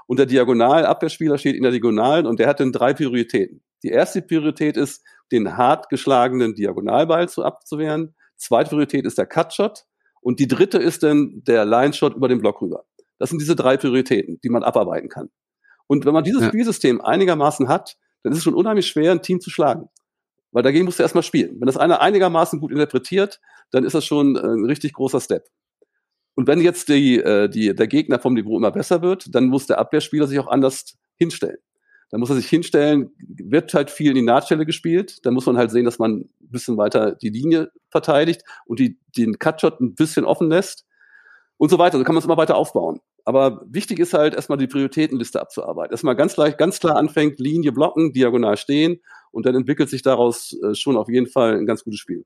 Und der Diagonalabwehrspieler steht in der Diagonalen und der hat dann drei Prioritäten. Die erste Priorität ist, den hart geschlagenen Diagonalball zu abzuwehren. Zweite Priorität ist der Cutshot. Und die dritte ist dann der Line-Shot über den Block rüber. Das sind diese drei Prioritäten, die man abarbeiten kann. Und wenn man dieses Ja. Spielsystem einigermaßen hat, dann ist es schon unheimlich schwer, ein Team zu schlagen. Weil dagegen musst du erstmal spielen. Wenn das einer einigermaßen gut interpretiert, dann ist das schon ein richtig großer Step. Und wenn jetzt die, äh, die, der Gegner vom Niveau immer besser wird, dann muss der Abwehrspieler sich auch anders hinstellen. Dann muss er sich hinstellen, wird halt viel in die Nahtstelle gespielt. Dann muss man halt sehen, dass man ein bisschen weiter die Linie verteidigt und die, den Cutshot ein bisschen offen lässt und so weiter. So kann man es immer weiter aufbauen. Aber wichtig ist halt erstmal die Prioritätenliste abzuarbeiten. Erstmal ganz leicht, ganz klar anfängt, Linie blocken, diagonal stehen und dann entwickelt sich daraus äh, schon auf jeden Fall ein ganz gutes Spiel.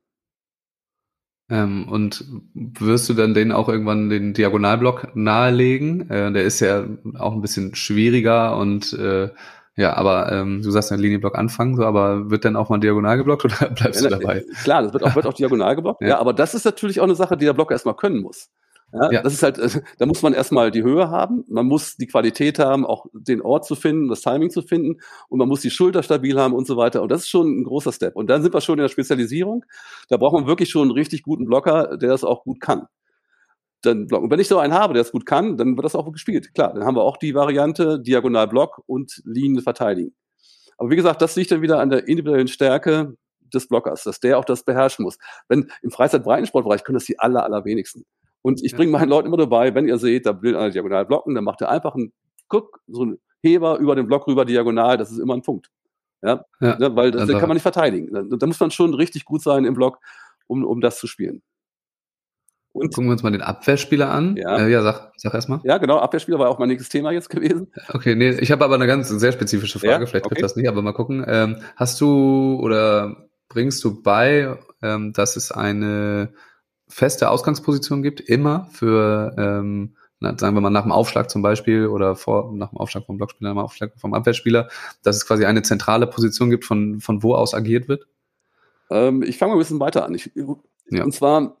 Ähm, und wirst du dann denen auch irgendwann den Diagonalblock nahelegen? Äh, der ist ja auch ein bisschen schwieriger und äh, ja, aber ähm, du sagst ja Linienblock anfangen, so, aber wird dann auch mal diagonal geblockt oder bleibst Ja, du dabei? Klar, das wird auch, wird auch diagonal geblockt. Ja. ja. aber das ist natürlich auch eine Sache, die der Blocker erstmal können muss. Ja, Ja. Das ist halt, äh, da muss man erstmal die Höhe haben, man muss die Qualität haben, auch den Ort zu finden, das Timing zu finden und man muss die Schulter stabil haben und so weiter. Und das ist schon ein großer Step. Und dann sind wir schon in der Spezialisierung. Da braucht man wirklich schon einen richtig guten Blocker, der das auch gut kann. Dann blocken. Und wenn ich so einen habe, der das gut kann, dann wird das auch gespielt. Klar, dann haben wir auch die Variante Diagonalblock und Linie verteidigen. Aber wie gesagt, das liegt dann wieder an der individuellen Stärke des Blockers, dass der auch das beherrschen muss. Wenn im Freizeit-Breitensportbereich können das die aller, allerwenigsten. Und ich bringe meinen Leuten immer dabei, wenn ihr seht, da will einer diagonal blocken, dann macht er einfach einen Guck, so einen Heber über den Block rüber diagonal, das ist immer ein Punkt. Ja, Ja. ne, weil das, Also- den kann man nicht verteidigen. Da, da muss man schon richtig gut sein im Block, um, um das zu spielen. Und Gucken wir uns mal den Abwehrspieler an. Ja. äh, ja sag, sag erst mal. ja, genau, Abwehrspieler war auch mein nächstes Thema jetzt gewesen. Okay, nee, ich habe aber eine ganz sehr spezifische Frage, Ja, vielleicht trifft okay. das nicht, aber mal gucken. Ähm, hast du oder bringst du bei, ähm, dass es eine feste Ausgangsposition gibt, immer für, ähm, sagen wir mal, nach dem Aufschlag zum Beispiel oder vor, nach dem Aufschlag vom Blockspieler, nach dem Aufschlag vom Abwehrspieler, dass es quasi eine zentrale Position gibt, von, von wo aus agiert wird? Ähm, ich fange mal ein bisschen weiter an. Ich, Ja. Und zwar,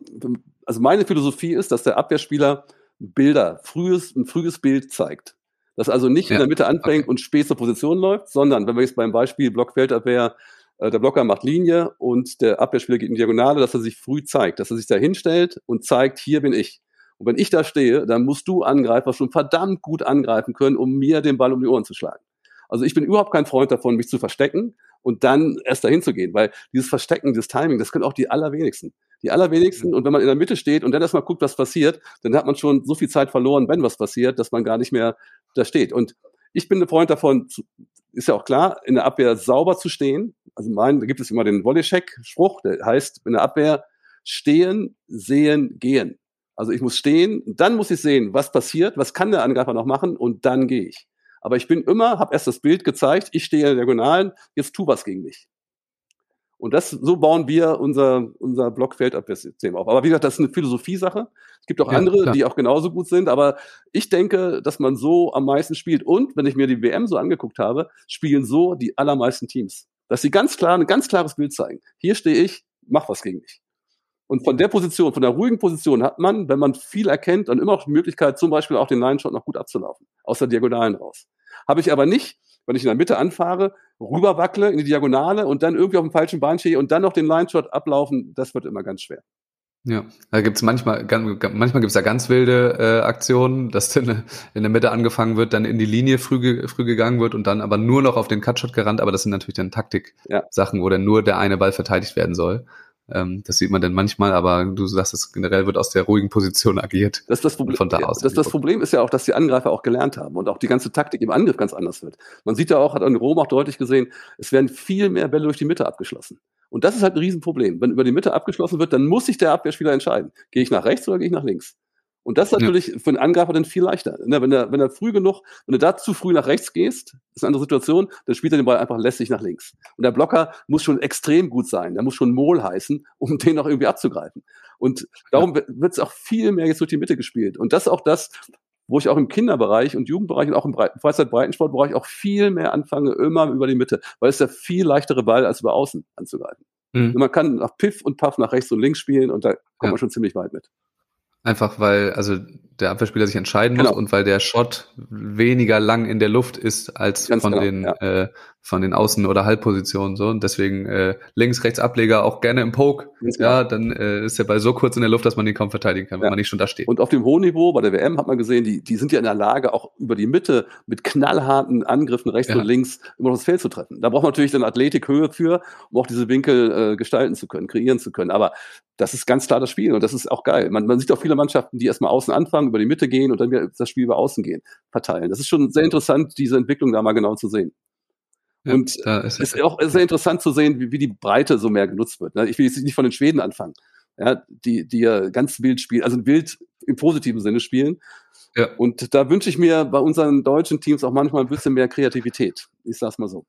also meine Philosophie ist, dass der Abwehrspieler Bilder, frühes, ein frühes Bild zeigt. Dass also nicht Ja, in der Mitte anfängt okay. und spät zur Position läuft, sondern wenn wir jetzt beim Beispiel Blockfeldabwehr, äh, der Blocker macht Linie und der Abwehrspieler geht in Diagonale, dass er sich früh zeigt, dass er sich da hinstellt und zeigt, hier bin ich. Und wenn ich da stehe, dann musst du Angreifer schon verdammt gut angreifen können, um mir den Ball um die Ohren zu schlagen. Also ich bin überhaupt kein Freund davon, mich zu verstecken und dann erst dahin zu gehen, weil dieses Verstecken, dieses Timing, das können auch die allerwenigsten. Die allerwenigsten. Und wenn man in der Mitte steht und dann erstmal guckt, was passiert, dann hat man schon so viel Zeit verloren, wenn was passiert, dass man gar nicht mehr da steht. Und ich bin ein Freund davon, ist ja auch klar, in der Abwehr sauber zu stehen. Also mein, da gibt es immer den Volley-Check-Spruch, der heißt, in der Abwehr stehen, sehen, gehen. Also ich muss stehen, dann muss ich sehen, was passiert, was kann der Angreifer noch machen und dann gehe ich. Aber ich bin immer, habe erst das Bild gezeigt, ich stehe in der Diagonalen, jetzt tu was gegen mich. Und das, so bauen wir unser, unser Blockfeldabwehrsystem auf. Aber wie gesagt, das ist eine Philosophiesache. Es gibt auch Ja, andere, klar. die auch genauso gut sind. Aber ich denke, dass man so am meisten spielt. Und wenn ich mir die WM so angeguckt habe, spielen so die allermeisten Teams. Dass sie ganz klar, ein ganz klares Bild zeigen. Hier stehe ich, mach was gegen mich. Und von der Position, von der ruhigen Position hat man, wenn man viel erkennt, dann immer noch die Möglichkeit, zum Beispiel auch den Line-Shot noch gut abzulaufen. Aus der Diagonalen raus. Habe ich aber nicht, wenn ich in der Mitte anfahre, rüberwackle in die Diagonale und dann irgendwie auf dem falschen Bein stehe und dann noch den Line-Shot ablaufen, das wird immer ganz schwer. Ja, da gibt's manchmal, manchmal gibt's da ganz wilde äh, Aktionen, dass dann in der Mitte angefangen wird, dann in die Linie früh, früh gegangen wird und dann aber nur noch auf den Cutshot gerannt, aber das sind natürlich dann Taktik-Sachen, ja. wo dann nur der eine Ball verteidigt werden soll. Ähm, das sieht man dann manchmal, aber du sagst, es generell wird aus der ruhigen Position agiert. Das, das, Problem, von da aus das, das Problem ist ja auch, dass die Angreifer auch gelernt haben und auch die ganze Taktik im Angriff ganz anders wird. Man sieht ja auch, hat an Rom auch deutlich gesehen, es werden viel mehr Bälle durch die Mitte abgeschlossen. Und das ist halt ein Riesenproblem. Wenn über die Mitte abgeschlossen wird, dann muss sich der Abwehrspieler entscheiden. Gehe ich nach rechts oder gehe ich nach links? Und das ist natürlich ja. für einen Angreifer dann viel leichter. Ne, wenn er, wenn er früh genug, wenn du da zu früh nach rechts gehst, ist eine andere Situation, dann spielt er den Ball einfach lässig nach links. Und der Blocker muss schon extrem gut sein. Der muss schon Mol heißen, um den noch irgendwie abzugreifen. Und darum ja. wird es auch viel mehr jetzt durch die Mitte gespielt. Und das ist auch das, wo ich auch im Kinderbereich und Jugendbereich und auch im Freizeitbreitensportbereich auch viel mehr anfange, immer über die Mitte, weil es der viel leichtere Ball als über außen anzugreifen. Mhm. Man kann nach Piff und Puff nach rechts und links spielen und da kommt ja. man schon ziemlich weit mit. Einfach weil also der Abwehrspieler sich entscheiden genau. muss und weil der Shot weniger lang in der Luft ist als Ganz von genau, den ja. äh, von den Außen- oder Halbpositionen so und deswegen äh, links rechts Ableger auch gerne im Poke. Ja, genau. dann äh, ist der Ball so kurz in der Luft, dass man ihn kaum verteidigen kann, ja. wenn man nicht schon da steht. Und auf dem hohen Niveau bei der WM hat man gesehen, die die sind ja in der Lage auch über die Mitte mit knallharten Angriffen rechts ja. und links immer noch das Feld zu treffen. Da braucht man natürlich dann Athletikhöhe für, um auch diese Winkel äh, gestalten zu können, kreieren zu können, aber das ist ganz klar das Spiel und das ist auch geil. Man, man sieht auch viele Mannschaften, die erstmal außen anfangen, über die Mitte gehen und dann wieder das Spiel über außen gehen, verteilen. Das ist schon sehr interessant, diese Entwicklung da mal genau zu sehen. Ja, und es ist auch sehr interessant zu sehen, wie, wie die Breite so mehr genutzt wird. Ne? Ich will jetzt nicht von den Schweden anfangen, ja, die, die ja ganz wild spielen, also wild im positiven Sinne spielen. Ja. Und da wünsche ich mir bei unseren deutschen Teams auch manchmal ein bisschen mehr Kreativität. Ich sag's mal so.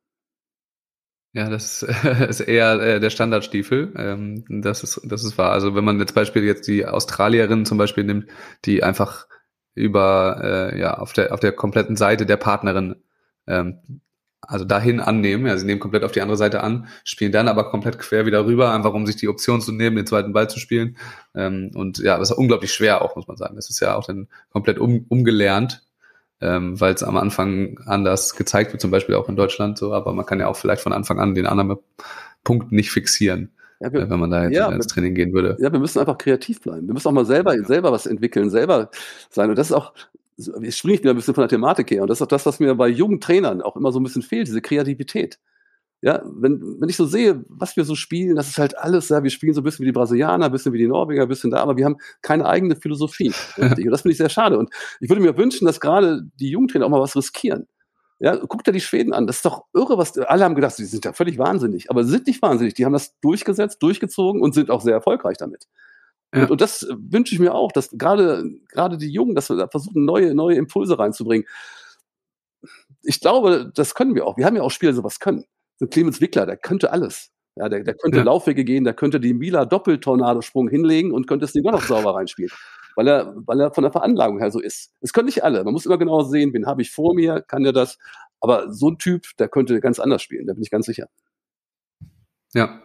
Ja, das ist eher äh, der Standardstiefel. Ähm, das ist, das ist wahr. Also wenn man jetzt Beispiel jetzt die Australierin zum Beispiel nimmt, die einfach über äh, ja auf der auf der kompletten Seite der Partnerin ähm, also dahin annehmen, ja, sie nehmen komplett auf die andere Seite an, spielen dann aber komplett quer wieder rüber, einfach um sich die Option zu nehmen, den zweiten Ball zu spielen. Ähm, und ja, das ist unglaublich schwer auch, muss man sagen. Das ist ja auch dann komplett um, umgelernt, ähm, weil es am Anfang anders gezeigt wird, zum Beispiel auch in Deutschland so, aber man kann ja auch vielleicht von Anfang an den anderen Punkt nicht fixieren. Ja, wir, äh, wenn man da jetzt ja, ins Training gehen würde. Ja, wir müssen einfach kreativ bleiben. Wir müssen auch mal selber, ja. selber was entwickeln, selber sein. Und das ist auch, jetzt springe ich wieder ein bisschen von der Thematik her. Und das ist auch das, was mir bei jungen Trainern auch immer so ein bisschen fehlt, diese Kreativität. Ja, wenn, wenn ich so sehe, was wir so spielen, das ist halt alles, ja, wir spielen so ein bisschen wie die Brasilianer, ein bisschen wie die Norweger, ein bisschen da, aber wir haben keine eigene Philosophie. und das finde ich sehr schade. Und ich würde mir wünschen, dass gerade die Jugendtrainer auch mal was riskieren. Ja, guck dir die Schweden an. Das ist doch irre, was alle haben gedacht, sie sind ja völlig wahnsinnig, aber sie sind nicht wahnsinnig. Die haben das durchgesetzt, durchgezogen und sind auch sehr erfolgreich damit. Ja. Und, und, das wünsche ich mir auch, dass gerade gerade die Jungen, dass wir da versuchen, neue neue Impulse reinzubringen. Ich glaube, das können wir auch. Wir haben ja auch Spieler, die sowas können so Clemens Wickler, der könnte alles. Ja, der, der könnte ja. Laufwege gehen, der könnte die Mila Doppeltornadosprung hinlegen und könnte es Ding noch sauber reinspielen. Weil er, weil er von der Veranlagung her so ist. Es können nicht alle. Man muss immer genau sehen, wen habe ich vor mir, kann der das. Aber so ein Typ, der könnte ganz anders spielen, da bin ich ganz sicher. Ja.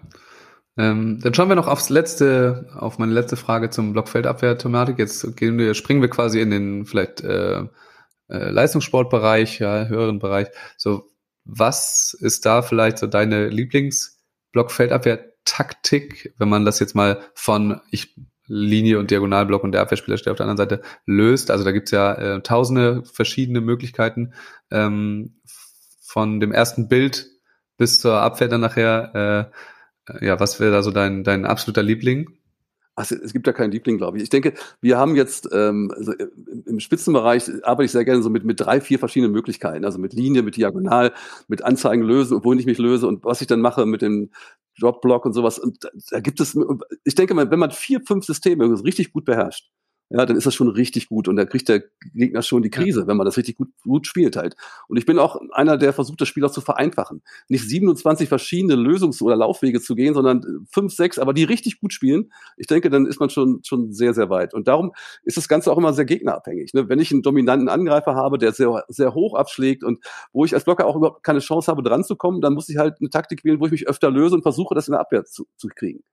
Ähm, dann schauen wir noch aufs letzte, auf meine letzte Frage zum Blockfeldabwehr-Thematik. Jetzt gehen wir, springen wir quasi in den vielleicht äh, äh, Leistungssportbereich, ja, höheren Bereich. So, was ist da vielleicht so deine Lieblingsblockfeldabwehr-Taktik, wenn man das jetzt mal von ich Linie und Diagonalblock und der Abwehrspieler steht auf der anderen Seite löst? Also da gibt's ja äh, tausende verschiedene Möglichkeiten ähm, von dem ersten Bild bis zur Abwehr dann nachher. Äh, ja, was wäre da so dein, dein absoluter Liebling? Also es gibt da keinen Liebling, glaube ich. Ich denke, wir haben jetzt ähm, also im Spitzenbereich arbeite ich sehr gerne so mit, mit drei, vier verschiedenen Möglichkeiten. Also mit Linie, mit Diagonal, mit Anzeigen lösen, wohin ich mich löse und was ich dann mache mit dem Dropblock und sowas. Und da gibt es, ich denke mal, wenn man vier, fünf Systeme richtig gut beherrscht, ja, dann ist das schon richtig gut und da kriegt der Gegner schon die Krise, ja. wenn man das richtig gut, gut spielt halt. Und ich bin auch einer, der versucht, das Spiel auch zu vereinfachen. Nicht 27 verschiedene Lösungs- oder Laufwege zu gehen, sondern fünf, sechs, aber die richtig gut spielen. Ich denke, dann ist man schon, schon sehr, sehr weit. Und darum ist das Ganze auch immer sehr gegnerabhängig. Ne? Wenn ich einen dominanten Angreifer habe, der sehr, sehr hoch abschlägt und wo ich als Blocker auch überhaupt keine Chance habe, dran zu kommen, dann muss ich halt eine Taktik wählen, wo ich mich öfter löse und versuche, das in der Abwehr zu, zu kriegen.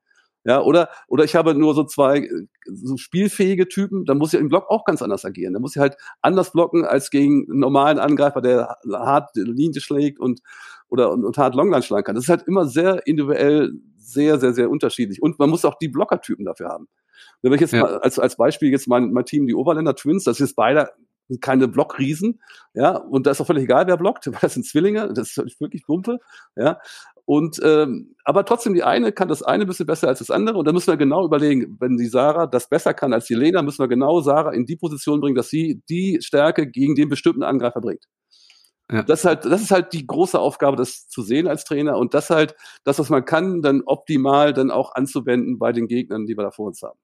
Ja, oder, oder ich habe nur so zwei so spielfähige Typen, dann muss ich im Block auch ganz anders agieren. Dann muss ich halt anders blocken als gegen einen normalen Angreifer, der hart Linie schlägt und, oder, und, und hart Longline schlagen kann. Das ist halt immer sehr individuell, sehr, sehr, sehr unterschiedlich. Und man muss auch die Blockertypen dafür haben. Wenn ich jetzt ja. mal als, als Beispiel jetzt mein, mein Team, die Oberländer Twins, das ist beide keine Blockriesen, ja, und da ist auch völlig egal, wer blockt, weil das sind Zwillinge, das ist wirklich Pumpe, ja, und ähm, aber trotzdem, die eine kann das eine ein bisschen besser als das andere. Und da müssen wir genau überlegen, wenn die Sarah das besser kann als die Lena, müssen wir genau Sarah in die Position bringen, dass sie die Stärke gegen den bestimmten Angreifer bringt. Ja. Das, ist halt, das ist halt die große Aufgabe, das zu sehen als Trainer und das halt, das, was man kann, dann optimal dann auch anzuwenden bei den Gegnern, die wir da vor uns haben.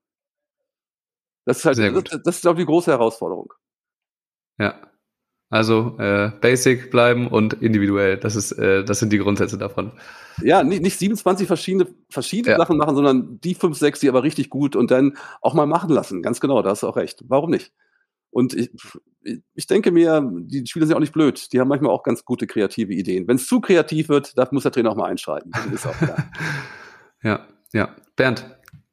Das ist halt, das, das ist, glaube ich, die große Herausforderung. Ja. Also äh, basic bleiben und individuell. Das ist, äh, das sind die Grundsätze davon. Ja, nicht, nicht 27 verschiedene, verschiedene ja. Sachen machen, sondern die fünf, sechs, die aber richtig gut und dann auch mal machen lassen. Ganz genau, da hast du auch recht. Warum nicht? Und ich, ich denke mir, die Spieler sind auch nicht blöd. Die haben manchmal auch ganz gute kreative Ideen. Wenn es zu kreativ wird, da muss der Trainer auch mal einschreiten. Das ist auch klar. ja, ja. Bernd,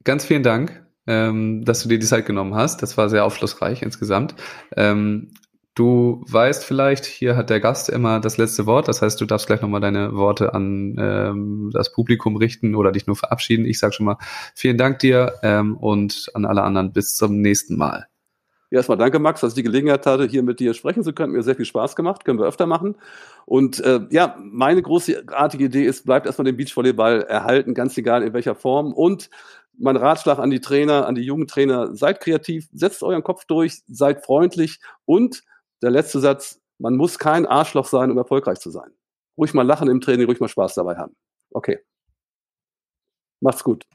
ganz vielen Dank, ähm, dass du dir die Zeit genommen hast. Das war sehr aufschlussreich insgesamt. Ähm, Du weißt vielleicht, hier hat der Gast immer das letzte Wort. Das heißt, du darfst gleich nochmal deine Worte an ähm, das Publikum richten oder dich nur verabschieden. Ich sage schon mal vielen Dank dir ähm, und an alle anderen bis zum nächsten Mal. Ja, erstmal danke, Max, dass ich die Gelegenheit hatte, hier mit dir sprechen zu können. Mir sehr viel Spaß gemacht, können wir öfter machen. Und äh, ja, meine großartige Idee ist, bleibt erstmal den Beachvolleyball erhalten, ganz egal in welcher Form. Und mein Ratschlag an die Trainer, an die jungen Trainer, seid kreativ, setzt euren Kopf durch, seid freundlich und der letzte Satz, man muss kein Arschloch sein, um erfolgreich zu sein. Ruhig mal lachen im Training, ruhig mal Spaß dabei haben. Okay. Macht's gut.